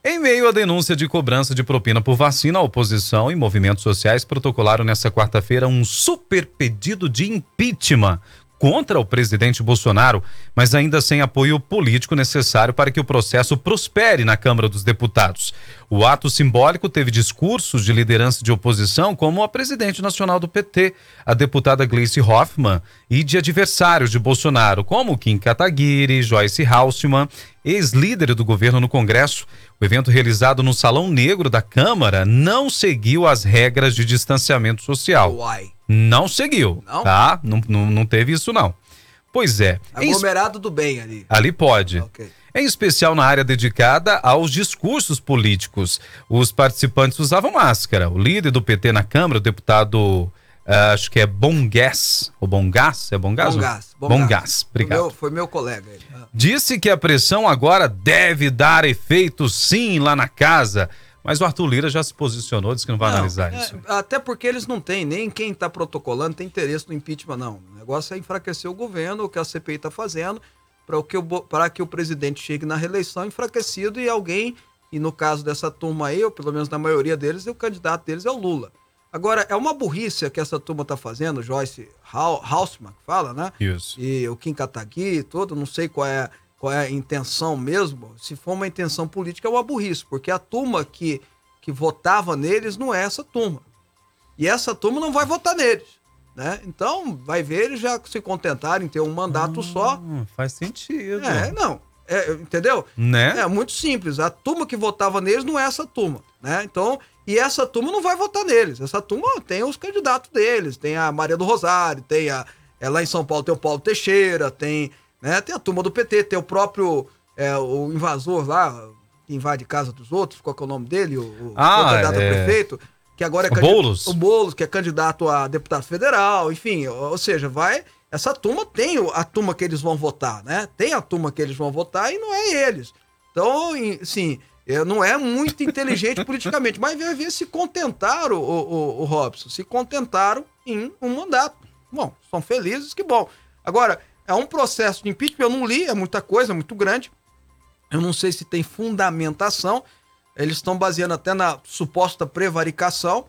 Em meio à denúncia de cobrança de propina por vacina, a oposição e movimentos sociais protocolaram nesta quarta-feira um super pedido de impeachment contra o presidente Bolsonaro, mas ainda sem apoio político necessário para que o processo prospere na Câmara dos Deputados. O ato simbólico teve discursos de liderança de oposição, como a presidente nacional do PT, a deputada Gleice Hoffmann, e de adversários de Bolsonaro, como Kim Kataguiri, Joyce Hausmann, ex-líder do governo no Congresso. O evento realizado no Salão Negro da Câmara não seguiu as regras de distanciamento social. Uai. Não seguiu, Não? tá? Não, não, não teve isso, não. Pois é. Em, Aglomerado do bem ali. ali pode. Ok. Em especial na área dedicada aos discursos políticos. Os participantes usavam máscara. O líder do PT na Câmara, o deputado, ah, acho que é Bongás, ou Bongás? É Bongás? Bom gás. Bongás, obrigado. Foi meu, foi meu colega. Ele. Ah. Disse que a pressão agora deve dar efeito sim lá na casa. Mas o Arthur Lira já se posicionou, disse que não vai Não, analisar é, isso. Até porque eles não têm, nem quem está protocolando tem interesse no impeachment, não. O negócio é enfraquecer o governo, o que a CPI está fazendo, para que, o que o presidente chegue na reeleição enfraquecido e alguém, e no caso dessa turma aí, ou pelo menos na maioria deles, o candidato deles é o Lula. Agora, é uma burrice que essa turma está fazendo, Joyce Hau- Hausmann, que fala, né? Isso. e o Kim Kataguiri e todo, não sei qual é, qual é a intenção mesmo. Se for uma intenção política, é uma burrice, porque a turma que, que votava neles não é essa turma. E essa turma não vai votar neles. Né? Então, vai ver, eles já se contentarem em ter um mandato só. Hum, faz sentido. É, não. É, entendeu? Né? É muito simples. A turma que votava neles não é essa turma, né? Então, e essa turma não vai votar neles. Essa turma tem os candidatos deles. Tem a Maria do Rosário, tem a. É, lá em São Paulo tem o Paulo Teixeira, tem, né? Tem a turma do PT, tem o próprio é, o invasor lá, que invade casa dos outros, qual que é o nome dele? O, o Ah, candidato a é. prefeito, que agora é Boulos. O Boulos, que é candidato a deputado federal, enfim, ou, ou seja, vai. Essa turma tem a turma que eles vão votar, né? Tem a turma que eles vão votar e não é eles. Então, sim, não é muito inteligente *laughs* politicamente, mas vai ver se contentaram, o, o, o Robson, se contentaram em um mandato. Bom, são felizes, que bom. Agora, é um processo de impeachment, eu não li, é muita coisa, é muito grande. Eu não sei se tem fundamentação. Eles estão baseando até na suposta prevaricação.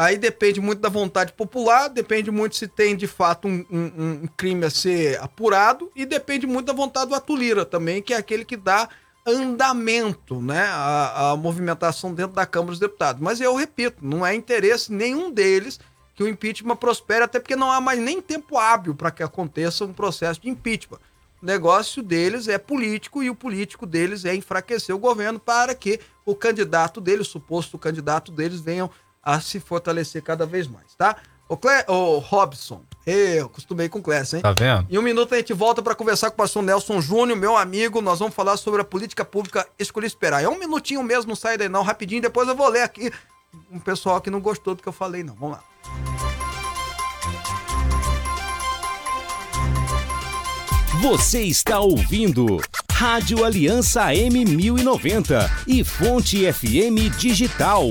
Aí depende muito da vontade popular, depende muito se tem de fato um, um- um crime a ser apurado e depende muito da vontade do Atulira também, que é aquele que dá andamento né, à movimentação dentro da Câmara dos Deputados. Mas eu repito, não é interesse nenhum deles que o impeachment prospere, até porque não há mais nem tempo hábil para que aconteça um processo de impeachment. O negócio deles é político e o político deles é enfraquecer o governo para que o candidato deles, o suposto candidato deles, venham a se fortalecer cada vez mais, tá? O, Cle... o Robson, eu acostumei com o Clécio, hein? Tá vendo? Em um minuto a gente volta para conversar com o pastor Nelson Júnior, meu amigo. Nós vamos falar sobre a política pública Escolher Esperar. É um minutinho mesmo, não sai daí não, rapidinho. Depois eu vou ler aqui um pessoal que não gostou do que eu falei, não. Vamos lá. Você está ouvindo Rádio Aliança M1090 e Fonte FM Digital.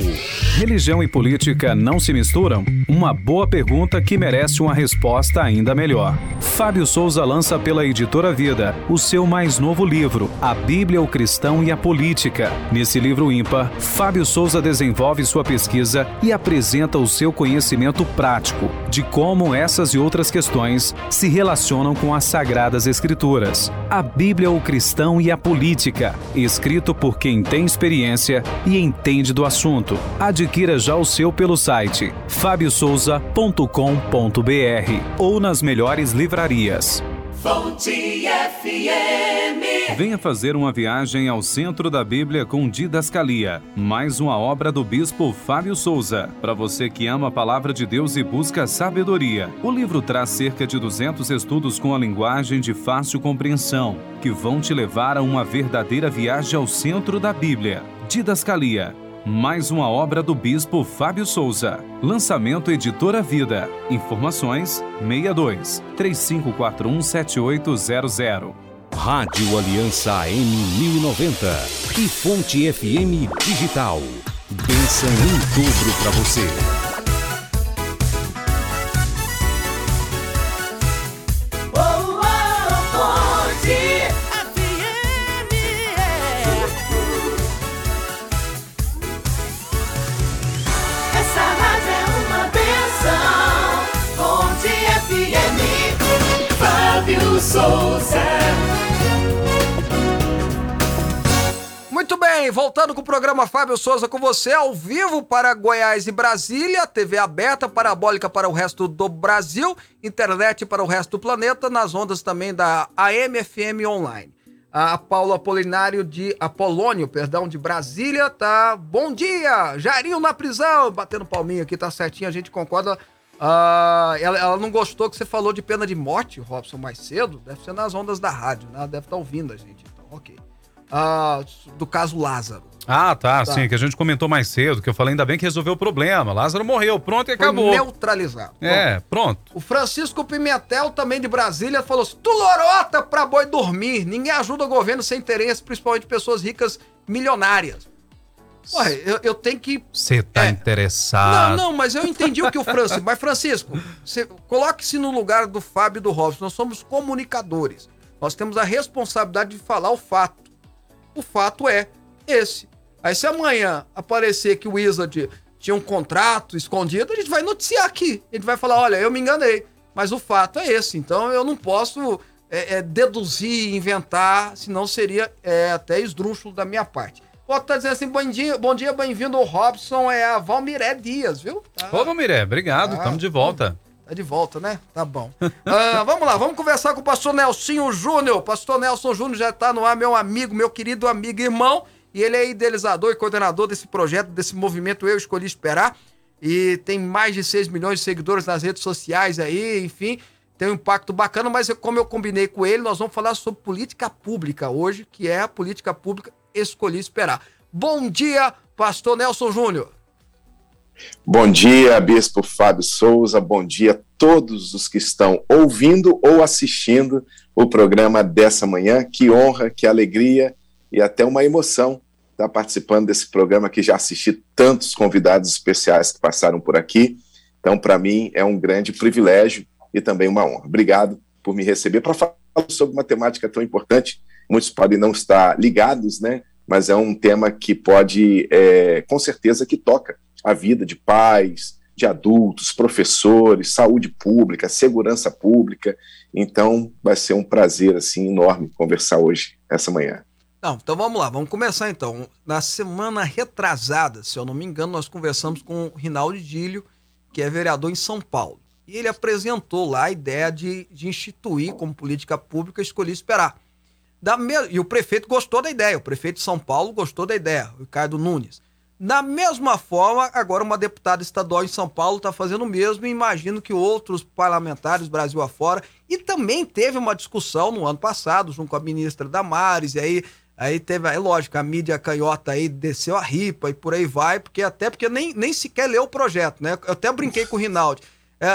Religião e política não se misturam? Uma boa pergunta que merece uma resposta ainda melhor. Fábio Souza lança pela editora Vida o seu mais novo livro, A Bíblia, o Cristão e a Política. Nesse livro ímpar, Fábio Souza desenvolve sua pesquisa e apresenta o seu conhecimento prático de como essas e outras questões se relacionam com as Sagradas Escrituras. A Bíblia, o Cristão e a Política, escrito por quem tem experiência e entende do assunto. Adquira já o seu pelo site fabiosouza.com.br ou nas melhores livrarias. Fonte FM. Venha fazer uma viagem ao centro da Bíblia com Didascalia, mais uma obra do bispo Fábio Souza. Para você que ama a palavra de Deus e busca sabedoria, o livro traz cerca de 200 estudos com a linguagem de fácil compreensão, que vão te levar a uma verdadeira viagem ao centro da Bíblia. Didascalia mais uma obra do bispo Fábio Souza. Lançamento Editora Vida. Informações 62 3541 7800. Rádio Aliança AM 1090 e Fonte FM Digital. Bênção em dobro para você. Bem, voltando com o programa Fábio Souza com você, ao vivo para Goiás e Brasília, TV aberta, parabólica para o resto do Brasil, internet para o resto do planeta, nas ondas também da AMFM Online. A Paula Apolinário de Apolônio, perdão, de Brasília, tá. Bom dia! Jairinho na prisão, batendo palminho aqui, tá certinho, a gente concorda. Ah, ela, ela não gostou que você falou de pena de morte, Robson, mais cedo. Deve ser nas ondas da rádio, né? Ela deve estar ouvindo a gente, então, ok. Ah, do caso Lázaro. Ah, tá, Tá. sim, que a gente comentou mais cedo, que eu falei ainda bem que resolveu o problema. Lázaro morreu, pronto e Foi acabou. neutralizado. Bom, É, pronto. o Francisco Pimentel, também de Brasília, falou assim: tu lorota pra boi dormir. Ninguém ajuda o governo sem interesse, principalmente pessoas ricas milionárias. Ué, eu, eu tenho que. Você tá É. interessado. Não, não, mas eu entendi o que o Francisco. Mas, Francisco, coloque-se no lugar do Fábio e do Robson. Nós somos comunicadores. Nós temos a responsabilidade de falar o fato. O fato é esse. Aí, se amanhã aparecer que o Wizard tinha um contrato escondido, a gente vai noticiar aqui. A gente vai falar: olha, eu me enganei. Mas o fato é esse. Então, eu não posso é, é, deduzir, inventar, senão seria é, até esdrúxulo da minha parte. O outro tá dizendo assim: bom dia, bom dia bem-vindo, Robson. É a Valmiré Dias, viu? Tá, Ô, Miré, obrigado, Ah, estamos de volta. Tá de volta, né? Tá bom. *laughs* Ah, vamos lá, vamos conversar com o pastor Nelsinho Júnior. Pastor Nelson Júnior já tá no ar, meu amigo, meu querido amigo e irmão. E ele é idealizador e coordenador desse projeto, desse movimento Eu Escolhi Esperar. E tem mais de 6 milhões de seguidores nas redes sociais aí, enfim. Tem um impacto bacana, mas como eu combinei com ele, nós vamos falar sobre política pública hoje, que é a política pública Escolhi Esperar. Bom dia, pastor Nelson Júnior. Bom dia, Bispo Fábio Souza. Bom dia a todos os que estão ouvindo ou assistindo o programa dessa manhã. Que honra, que alegria e até uma emoção estar participando desse programa que já assisti tantos convidados especiais que passaram por aqui. Então, para mim, é um grande privilégio e também uma honra. Obrigado por me receber para falar sobre uma temática tão importante. Muitos podem não estar ligados, né? Mas é um tema que pode, é, com certeza, que toca a vida de pais, de adultos, professores, saúde pública, segurança pública. Então, vai ser um prazer assim enorme conversar hoje, essa manhã. Não, então vamos lá, vamos começar então. Na semana retrasada, se eu não me engano, nós conversamos com o Rinaldo Dílio, que é vereador em São Paulo. E ele apresentou lá a ideia de, de instituir como política pública escolher esperar. Da. E o prefeito gostou da ideia, o prefeito de São Paulo gostou da ideia, o Ricardo Nunes. Da mesma forma, agora uma deputada estadual em São Paulo está fazendo o mesmo e imagino que outros parlamentares Brasil afora. E também teve uma discussão no ano passado, junto com a ministra Damares, e aí, aí teve, é lógico, a mídia canhota aí desceu a ripa e por aí vai, porque até porque nem, nem sequer leu o projeto, né? Eu até brinquei com o Rinaldi. É,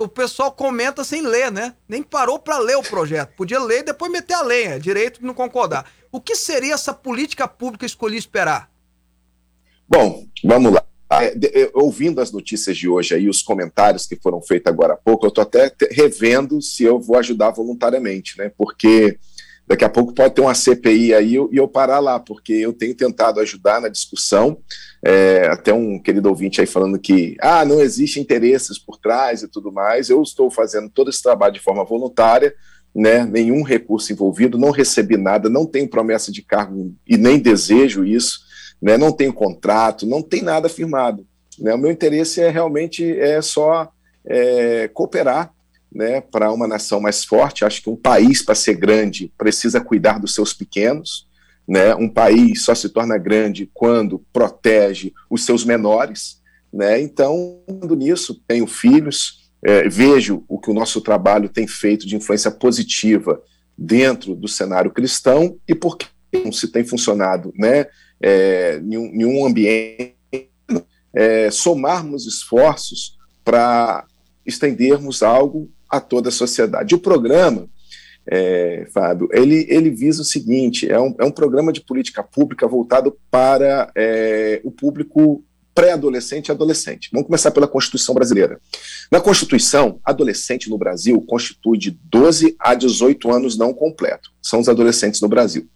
o pessoal comenta sem ler, né? Nem parou para ler o projeto. Podia ler e depois meter a lenha, direito de não concordar. O que seria essa política pública escolher esperar? Bom, vamos lá. É, ouvindo as notícias de hoje aí, os comentários que foram feitos agora há pouco, eu estou até revendo se eu vou ajudar voluntariamente, né? Porque daqui a pouco pode ter uma CPI aí e eu parar lá, porque eu tenho tentado ajudar na discussão. É, até um querido ouvinte aí falando que ah, não existe interesses por trás e tudo mais. Eu estou fazendo todo esse trabalho de forma voluntária, né? Nenhum recurso envolvido, não recebi nada, não tenho promessa de cargo e nem desejo isso, né? Não tenho contrato, não tem nada firmado. Né? O meu interesse é realmente é só é, cooperar né, para uma nação mais forte. Acho que um país, para ser grande, precisa cuidar dos seus pequenos. Né? Um país só se torna grande quando protege os seus menores. Né? Então, nisso, tenho filhos, é, vejo o que o nosso trabalho tem feito de influência positiva dentro do cenário cristão e por que não se tem funcionado né, é, em, um, em um ambiente, é, somarmos esforços para estendermos algo a toda a sociedade. O programa, é, Fábio, ele, ele visa o seguinte: é um, é um programa de política pública voltado para é, o público pré-adolescente e adolescente. Vamos começar pela Constituição brasileira. Na Constituição, adolescente no Brasil constitui de 12 a 18 anos não completo. São os adolescentes no Brasil.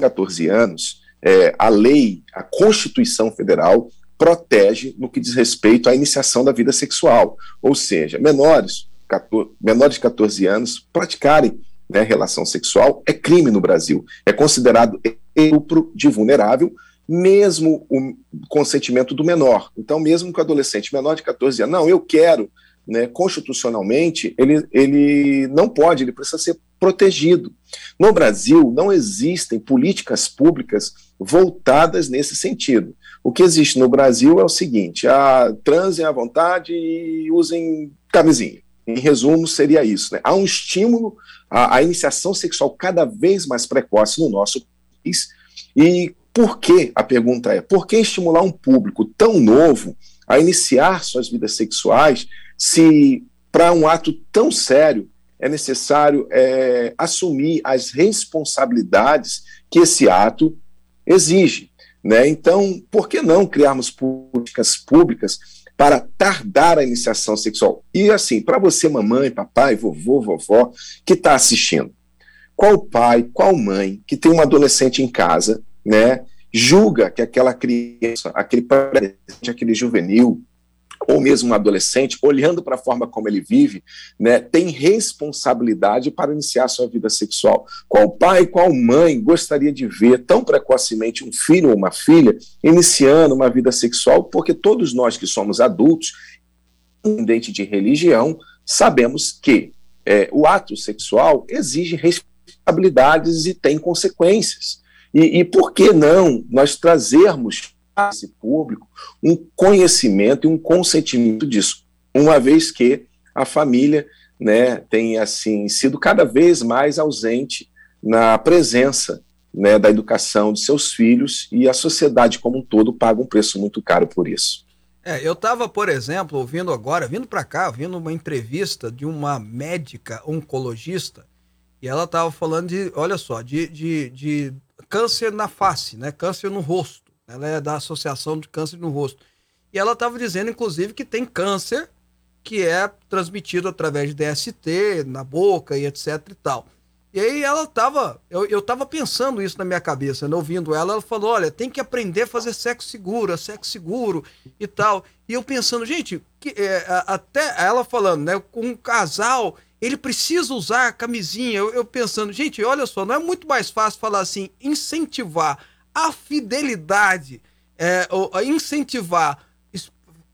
14 anos, é, a lei, a Constituição Federal protege no que diz respeito à iniciação da vida sexual, ou seja, menores, 14, menores de 14 anos praticarem né, relação sexual é crime no Brasil, é considerado estupro de vulnerável, mesmo o consentimento do menor. Então, mesmo que o adolescente menor de 14 anos, não, eu quero, né, constitucionalmente, ele, ele não pode, ele precisa ser protegido. No Brasil, não existem políticas públicas voltadas nesse sentido. O que existe no Brasil é o seguinte: a, transem à vontade e usem camisinha. Em resumo, seria isso. Né? Há um estímulo à, à iniciação sexual cada vez mais precoce no nosso país. E por que? A pergunta é: por que estimular um público tão novo a iniciar suas vidas sexuais se, para um ato tão sério, é necessário é, assumir as responsabilidades que esse ato exige? Né? Então, por que não criarmos políticas públicas para tardar a iniciação sexual? E assim, para você, mamãe, papai, vovô, vovó, que está assistindo, qual pai, qual mãe que tem um adolescente em casa, né, julga que aquela criança, aquele aquele juvenil, ou mesmo um adolescente, olhando para a forma como ele vive, né, tem responsabilidade para iniciar sua vida sexual. Qual pai, qual mãe gostaria de ver tão precocemente um filho ou uma filha iniciando uma vida sexual? Porque todos nós que somos adultos, independente de religião, sabemos que é, o ato sexual exige responsabilidades e tem consequências. E, e por que não nós trazermos esse público um conhecimento e um consentimento disso, uma vez que a família né, tem assim sido cada vez mais ausente na presença né, da educação de seus filhos e a sociedade como um todo paga um preço muito caro por isso. É, eu estava, por exemplo, ouvindo agora, vindo para cá, ouvindo uma entrevista de uma médica oncologista, e ela estava falando de, olha só, de, de, de câncer na face, né, câncer no rosto. Ela é da Associação de Câncer no Rosto. E ela estava dizendo, inclusive, que tem câncer que é transmitido através de DST, na boca e etc e tal. E aí ela estava, eu, eu tava pensando isso na minha cabeça, né? ouvindo ela, ela falou, olha, tem que aprender a fazer sexo seguro, é sexo seguro e tal. E eu pensando, gente, que, é, até ela falando, né, com um casal, ele precisa usar camisinha. Eu, eu pensando, gente, olha só, não é muito mais fácil falar assim, incentivar a fidelidade, é, incentivar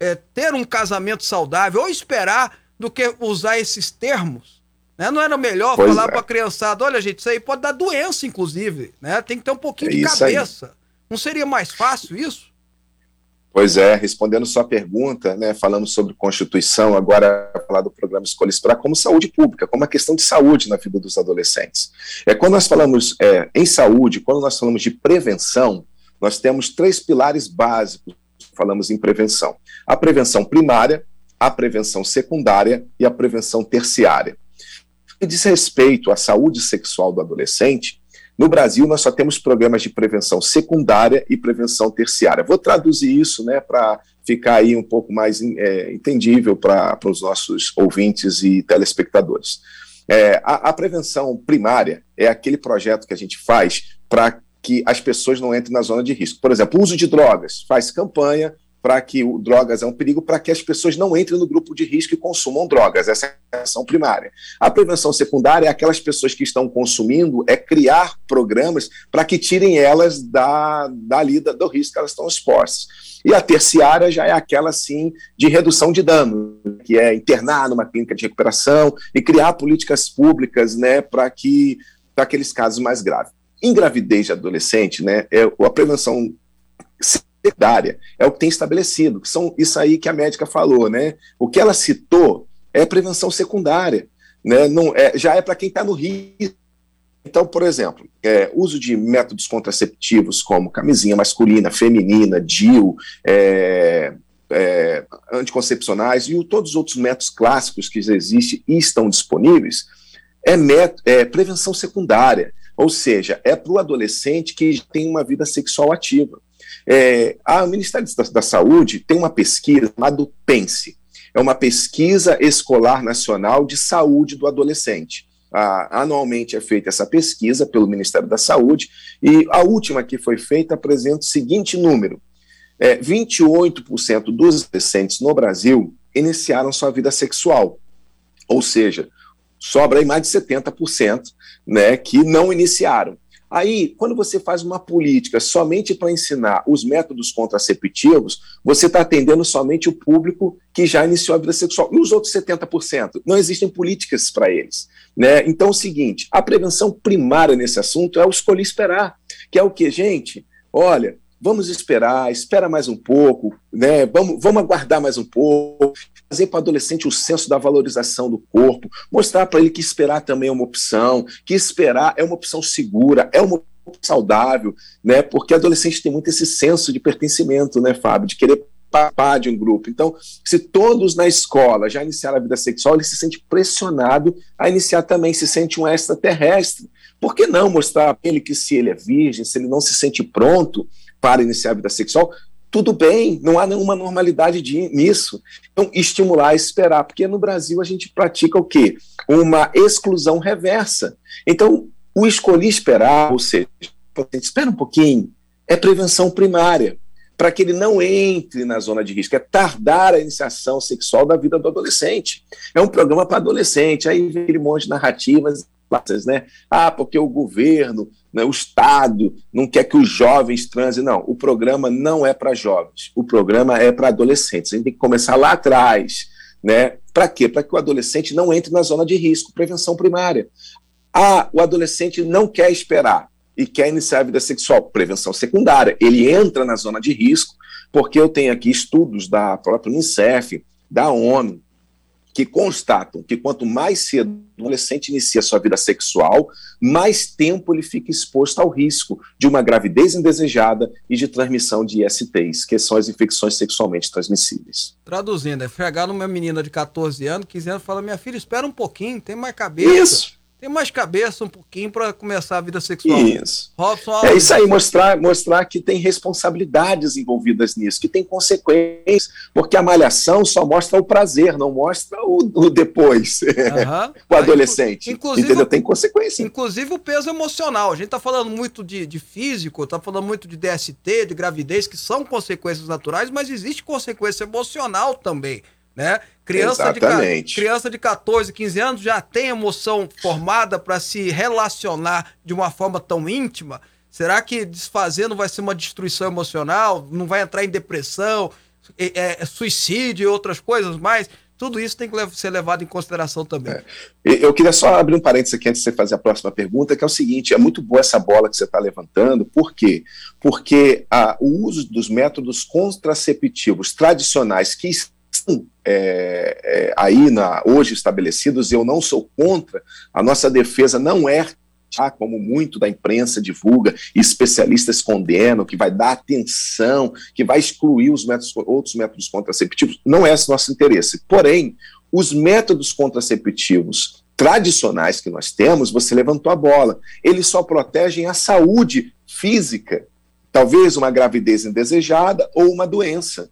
é, ter um casamento saudável ou esperar do que usar esses termos? Né? Não era melhor Pois falar é. para a criançada, olha gente, isso aí pode dar doença, inclusive, né? Tem que ter um pouquinho É de isso aí. cabeça. Não seria mais fácil isso? Pois é, respondendo sua pergunta, né, falando sobre Constituição, agora falar do programa Escolha Esperar como saúde pública, como uma questão de saúde na vida dos adolescentes. É, quando nós falamos é, em saúde, quando nós falamos de prevenção, nós temos três pilares básicos falamos em prevenção: a prevenção primária, a prevenção secundária e a prevenção terciária. Que diz respeito à saúde sexual do adolescente, no Brasil, nós só temos programas de prevenção secundária e prevenção terciária. Vou traduzir isso né, para ficar aí um pouco mais é, entendível para os nossos ouvintes e telespectadores. É, a, a prevenção primária é aquele projeto que a gente faz para que as pessoas não entrem na zona de risco. Por exemplo, uso de drogas. Faz campanha para que o drogas é um perigo, para que as pessoas não entrem no grupo de risco e consumam drogas. Essa é a prevenção primária. A prevenção secundária é aquelas pessoas que estão consumindo, é criar programas para que tirem elas da, da, do risco que elas estão expostas. E a terciária já é aquela, assim, de redução de dano, que é internar numa clínica de recuperação e criar políticas públicas, né, para que, para aqueles casos mais graves. Em gravidez de adolescente, né, é, a prevenção secundária é o que tem estabelecido, que são isso aí que a médica falou, né? O que ela citou é prevenção secundária, né? Não é, já é para quem está no risco. Então, por exemplo, é, uso de métodos contraceptivos como camisinha masculina, feminina, DIU, é, é, anticoncepcionais e o, todos os outros métodos clássicos que já existem e estão disponíveis, é, met, é prevenção secundária, ou seja, é para o adolescente que tem uma vida sexual ativa. É, a Ministério da, da, Saúde tem uma pesquisa chamada PENSE, é uma pesquisa escolar nacional de saúde do adolescente. Ah, anualmente é feita essa pesquisa pelo Ministério da Saúde e a última que foi feita apresenta o seguinte número: é, 28% dos adolescentes no Brasil iniciaram sua vida sexual, ou seja, sobra aí mais de 70% né, que não iniciaram. Aí, quando você faz uma política somente para ensinar os métodos contraceptivos, você está atendendo somente o público que já iniciou a vida sexual. E os outros 70%? Não existem políticas para eles. Né? Então, é o seguinte: a prevenção primária nesse assunto é o escolher esperar, que é o que, gente? Olha, vamos esperar, espera mais um pouco, né? vamos, vamos aguardar mais um pouco, trazer para o adolescente o senso da valorização do corpo, mostrar para ele que esperar também é uma opção, que esperar é uma opção segura, é uma opção saudável, né? Porque adolescente tem muito esse senso de pertencimento, né, Fábio, de querer participar de um grupo. Então, se todos na escola já iniciaram a vida sexual, ele se sente pressionado a iniciar também, se sente um extraterrestre. Por que não mostrar para ele que se ele é virgem, se ele não se sente pronto para iniciar a vida sexual, tudo bem, não há nenhuma normalidade de, nisso. Então, estimular a esperar, porque no Brasil a gente pratica o quê? Uma exclusão reversa. Então, o escolher esperar, ou seja, espera um pouquinho, é prevenção primária, para que ele não entre na zona de risco, é tardar a iniciação sexual da vida do adolescente. É um programa para adolescente, aí vem aquele monte de narrativas né? Ah, porque o governo, né, o Estado não quer que os jovens transem. Não, o programa não é para jovens, o programa é para adolescentes. A gente tem que começar lá atrás, né? Para quê? Para que o adolescente não entre na zona de risco, prevenção primária. Ah, o adolescente não quer esperar e quer iniciar a vida sexual, prevenção secundária. Ele entra na zona de risco, porque eu tenho aqui estudos da própria Unicef, da ONU, que constatam que quanto mais cedo o adolescente inicia sua vida sexual, mais tempo ele fica exposto ao risco de uma gravidez indesejada e de transmissão de ISTs, que são as infecções sexualmente transmissíveis. Traduzindo, é chegar numa menina de 14 anos, 15 anos, fala: minha filha, espera um pouquinho, tem mais cabeça. Isso. Tem mais cabeça um pouquinho para começar a vida sexual. Isso. Robson, é isso aí, mostrar, mostrar que tem responsabilidades envolvidas nisso, que tem consequências, porque a malhação só mostra o prazer, não mostra o, o depois. Uhum. *laughs* o adolescente. Inclusive, entendeu? Tem consequência. Inclusive o peso emocional. A gente tá falando muito de, de físico, tá falando muito de DST, de gravidez, que são consequências naturais, mas existe consequência emocional também né? Criança Exatamente. de, criança de 14, 15 anos já tem emoção formada para se relacionar de uma forma tão íntima? Será que desfazendo vai ser uma destruição emocional? Não vai entrar em depressão? é, é, suicídio e outras coisas mais. Tudo isso tem que ser levado em consideração também. É. Eu queria só abrir um parênteses aqui antes de você fazer a próxima pergunta, que é o seguinte: é muito boa essa bola que você está levantando, por quê? Porque a, o uso dos métodos contraceptivos tradicionais que é, é, aí na, hoje estabelecidos, eu não sou contra, a nossa defesa não é como muito da imprensa divulga, especialistas condenam, que vai dar atenção, que vai excluir os métodos, outros métodos contraceptivos, não é esse nosso interesse. Porém, os métodos contraceptivos tradicionais que nós temos, você levantou a bola, eles só protegem a saúde física, talvez uma gravidez indesejada ou uma doença.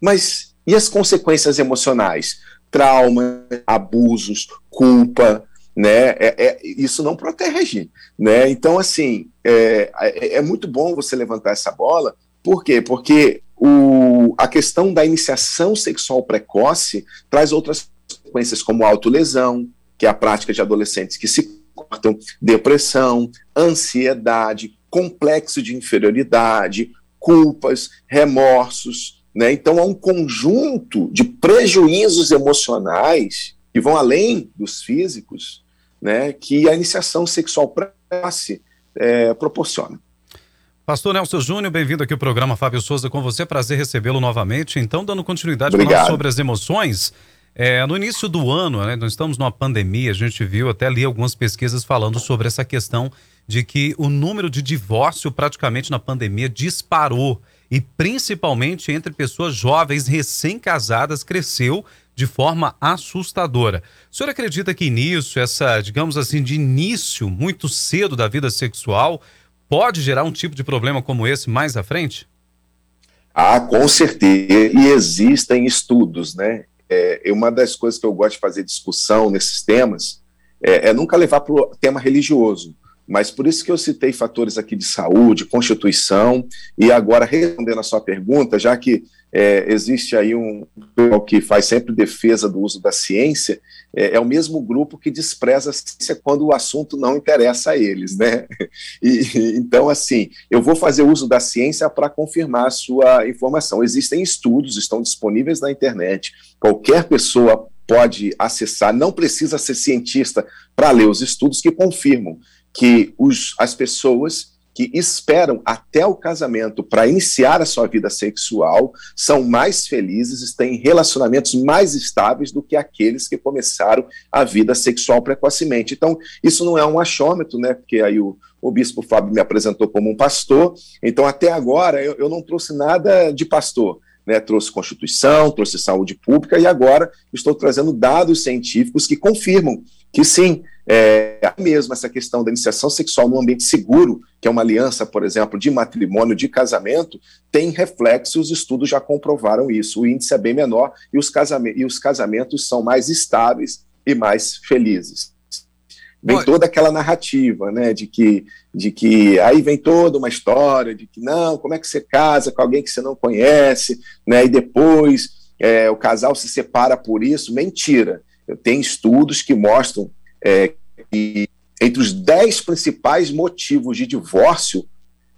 Mas e as consequências emocionais? Trauma, abusos, culpa, né? É, é, isso não protege, né? Então, assim, é, é, é, muito bom você levantar essa bola. Por quê? Porque o, a questão da iniciação sexual precoce traz outras consequências, como autolesão, que é a prática de adolescentes que se cortam, depressão, ansiedade, complexo de inferioridade, culpas, remorsos, né? Então, há um conjunto de prejuízos emocionais que vão além dos físicos, né, que a iniciação sexual precoce é, proporciona. Pastor Nelson Júnior, bem-vindo aqui ao programa Fábio Souza com você, prazer recebê-lo novamente. Então, dando continuidade sobre as emoções, é, no início do ano, né, nós estamos numa pandemia, a gente viu até ali algumas pesquisas falando sobre essa questão de que o número de divórcio praticamente na pandemia disparou e principalmente entre pessoas jovens recém-casadas cresceu de forma assustadora. O senhor acredita que nisso, essa, digamos assim, de início muito cedo da vida sexual, pode gerar um tipo de problema como esse mais à frente? Ah, com certeza. E existem estudos, né? É, uma das coisas que eu gosto de fazer discussão nesses temas é, é nunca levar para o tema religioso. Mas por isso que eu citei fatores aqui de saúde, constituição, e agora respondendo a sua pergunta, já que é, existe aí um que faz sempre defesa do uso da ciência, é, é, o mesmo grupo que despreza a ciência quando o assunto não interessa a eles, né? *laughs* E, então, assim, eu vou fazer uso da ciência para confirmar a sua informação. Existem estudos, estão disponíveis na internet, qualquer pessoa pode acessar, não precisa ser cientista para ler os estudos que confirmam que os, as pessoas que esperam até o casamento para iniciar a sua vida sexual são mais felizes, têm relacionamentos mais estáveis do que aqueles que começaram a vida sexual precocemente. Então, isso não é um achômetro, né? Porque aí o, o bispo Fábio me apresentou como um pastor, então até agora eu, eu não trouxe nada de pastor. Né, trouxe Constituição, trouxe saúde pública e agora estou trazendo dados científicos que confirmam que sim, é, mesmo essa questão da iniciação sexual num ambiente seguro, que é uma aliança, por exemplo, de matrimônio, de casamento, tem reflexos, estudos já comprovaram isso. O índice é bem menor e os, casamentos, e os casamentos são mais estáveis e mais felizes. Vem toda aquela narrativa, né, de que, de que aí vem toda uma história de que não, como é que você casa com alguém que você não conhece, né, e depois é, o casal se separa por isso. Mentira tem estudos que mostram é, que entre os dez principais motivos de divórcio,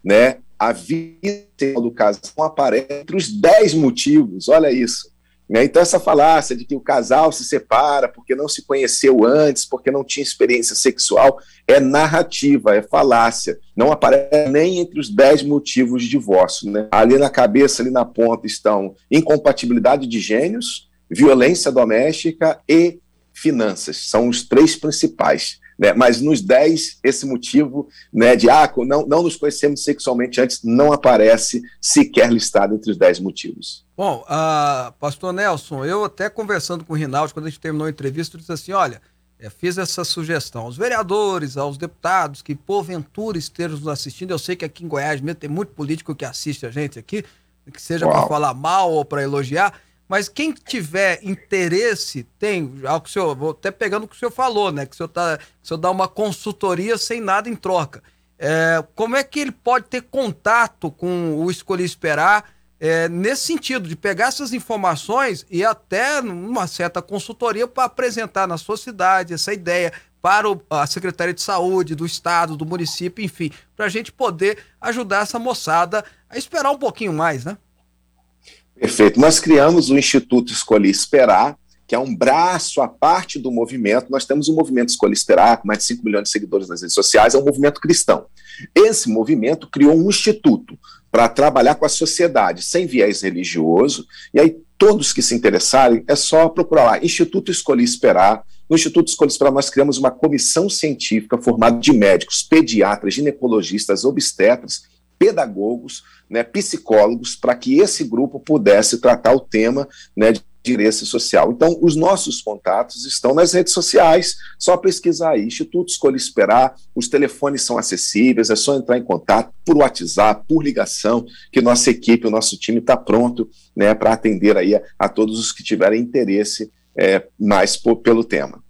né, a vida do casal aparece entre os dez motivos, olha isso. Né? Então, essa falácia de que o casal se separa porque não se conheceu antes, porque não tinha experiência sexual, é narrativa, é falácia. Não aparece nem entre os dez motivos de divórcio. Né? Ali na cabeça, ali na ponta, estão incompatibilidade de gênios, violência doméstica e finanças. São os três principais. Né? Mas nos dez, esse motivo né, de ah, não, não nos conhecemos sexualmente antes não aparece sequer listado entre os dez motivos. Bom, uh, pastor Nelson, eu até conversando com o Rinaldo, quando a gente terminou a entrevista, eu disse assim: olha, é, fiz essa sugestão aos vereadores, aos deputados que porventura estejam nos assistindo. Eu sei que aqui em Goiás mesmo tem muito político que assiste a gente aqui, que seja para falar mal ou para elogiar. Mas quem tiver interesse, tem, algo que o senhor, vou até pegando o que o senhor falou, né? Que o senhor, tá, o senhor dá uma consultoria sem nada em troca. É, como é que ele pode ter contato com o Escolhi Esperar é, nesse sentido, de pegar essas informações e até uma certa consultoria para apresentar na sua cidade essa ideia para o, a Secretaria de Saúde do Estado, do município, enfim, para a gente poder ajudar essa moçada a esperar um pouquinho mais, né? Perfeito. Nós criamos o Instituto Escolher Esperar, que é um braço à parte do movimento. Nós temos o movimento Escolha Esperar, com mais de 5 milhões de seguidores nas redes sociais, é um movimento cristão. Esse movimento criou um instituto para trabalhar com a sociedade sem viés religioso, e aí todos que se interessarem, é só procurar lá, Instituto Escolhi Esperar. No Instituto Escolhi Esperar, nós criamos uma comissão científica formada de médicos, pediatras, ginecologistas, obstetras, pedagogos, né, psicólogos, para que esse grupo pudesse tratar o tema né, de direito social. Então, os nossos contatos estão nas redes sociais, só pesquisar aí, Instituto Escolha Esperar, os telefones são acessíveis, é só entrar em contato por WhatsApp, por ligação, que nossa equipe, o nosso time está pronto né, para atender aí a, a, todos os que tiverem interesse é, mais por, pelo tema.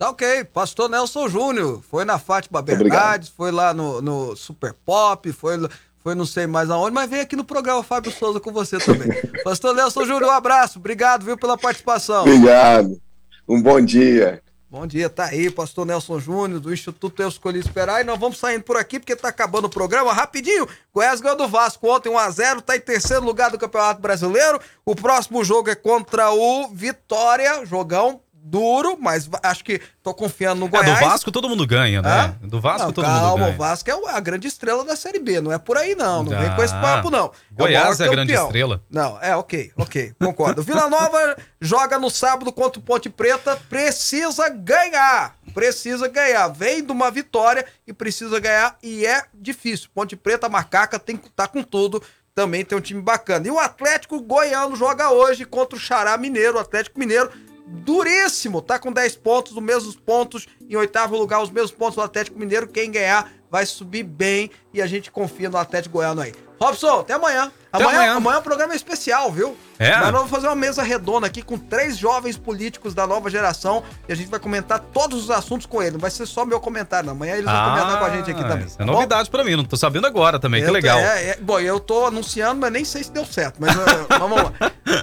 Tá ok, Pastor Nelson Júnior, foi na Fátima Bernardes, foi lá no, no Super Pop, foi foi não sei mais aonde, mas vem aqui no programa Fábio Souza com você também. *laughs* Pastor Nelson Júnior, um abraço, obrigado, viu, pela participação. Obrigado, um bom dia. Bom dia, tá aí, pastor Nelson Júnior, do Instituto Eu Escolhi Esperar, e nós vamos saindo por aqui, porque tá acabando o programa, rapidinho, Goiás ganhou do Vasco ontem 1x0, tá em terceiro lugar do Campeonato Brasileiro, o próximo jogo é contra o Vitória, jogão duro, mas acho que tô confiando no Goiás. É, do Vasco todo mundo ganha, né? Hã? Do Vasco não, todo calma, mundo ganha. o Vasco é a grande estrela da Série B, não é por aí não, não ah, vem com esse papo não. Goiás é, é a grande estrela. Não, é, ok, ok, concordo. Vila Nova *laughs* joga no sábado contra o Ponte Preta, precisa ganhar, precisa ganhar, vem de uma vitória e precisa ganhar e é difícil. Ponte Preta, Macaca, tem que tá com tudo, também tem um time bacana. E o Atlético Goiano joga hoje contra o Xará Mineiro, o Atlético Mineiro duríssimo, tá com 10 pontos, os mesmos pontos, em oitavo lugar, os mesmos pontos do Atlético Mineiro. Quem ganhar vai subir bem e a gente confia no Atlético Goiano aí. Robson, até amanhã. Amanhã, amanhã. amanhã é um programa especial, viu? É? Mas nós vamos fazer uma mesa redonda aqui com três jovens políticos da nova geração e a gente vai comentar todos os assuntos com eles. Não vai ser só meu comentário. Amanhã eles vão Ah, comentar com a gente aqui também. Tá é novidade pra mim, não tô sabendo agora também, que Eu- legal. É, é, bom, eu tô anunciando, mas nem sei se deu certo. Mas *laughs* uh, vamos lá.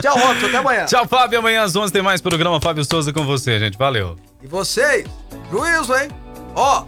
Tchau, Robson. Até amanhã. Tchau, Fábio. Amanhã às 11 tem mais programa Fábio Souza com você, gente. Valeu. E vocês, juízo, hein? Ó,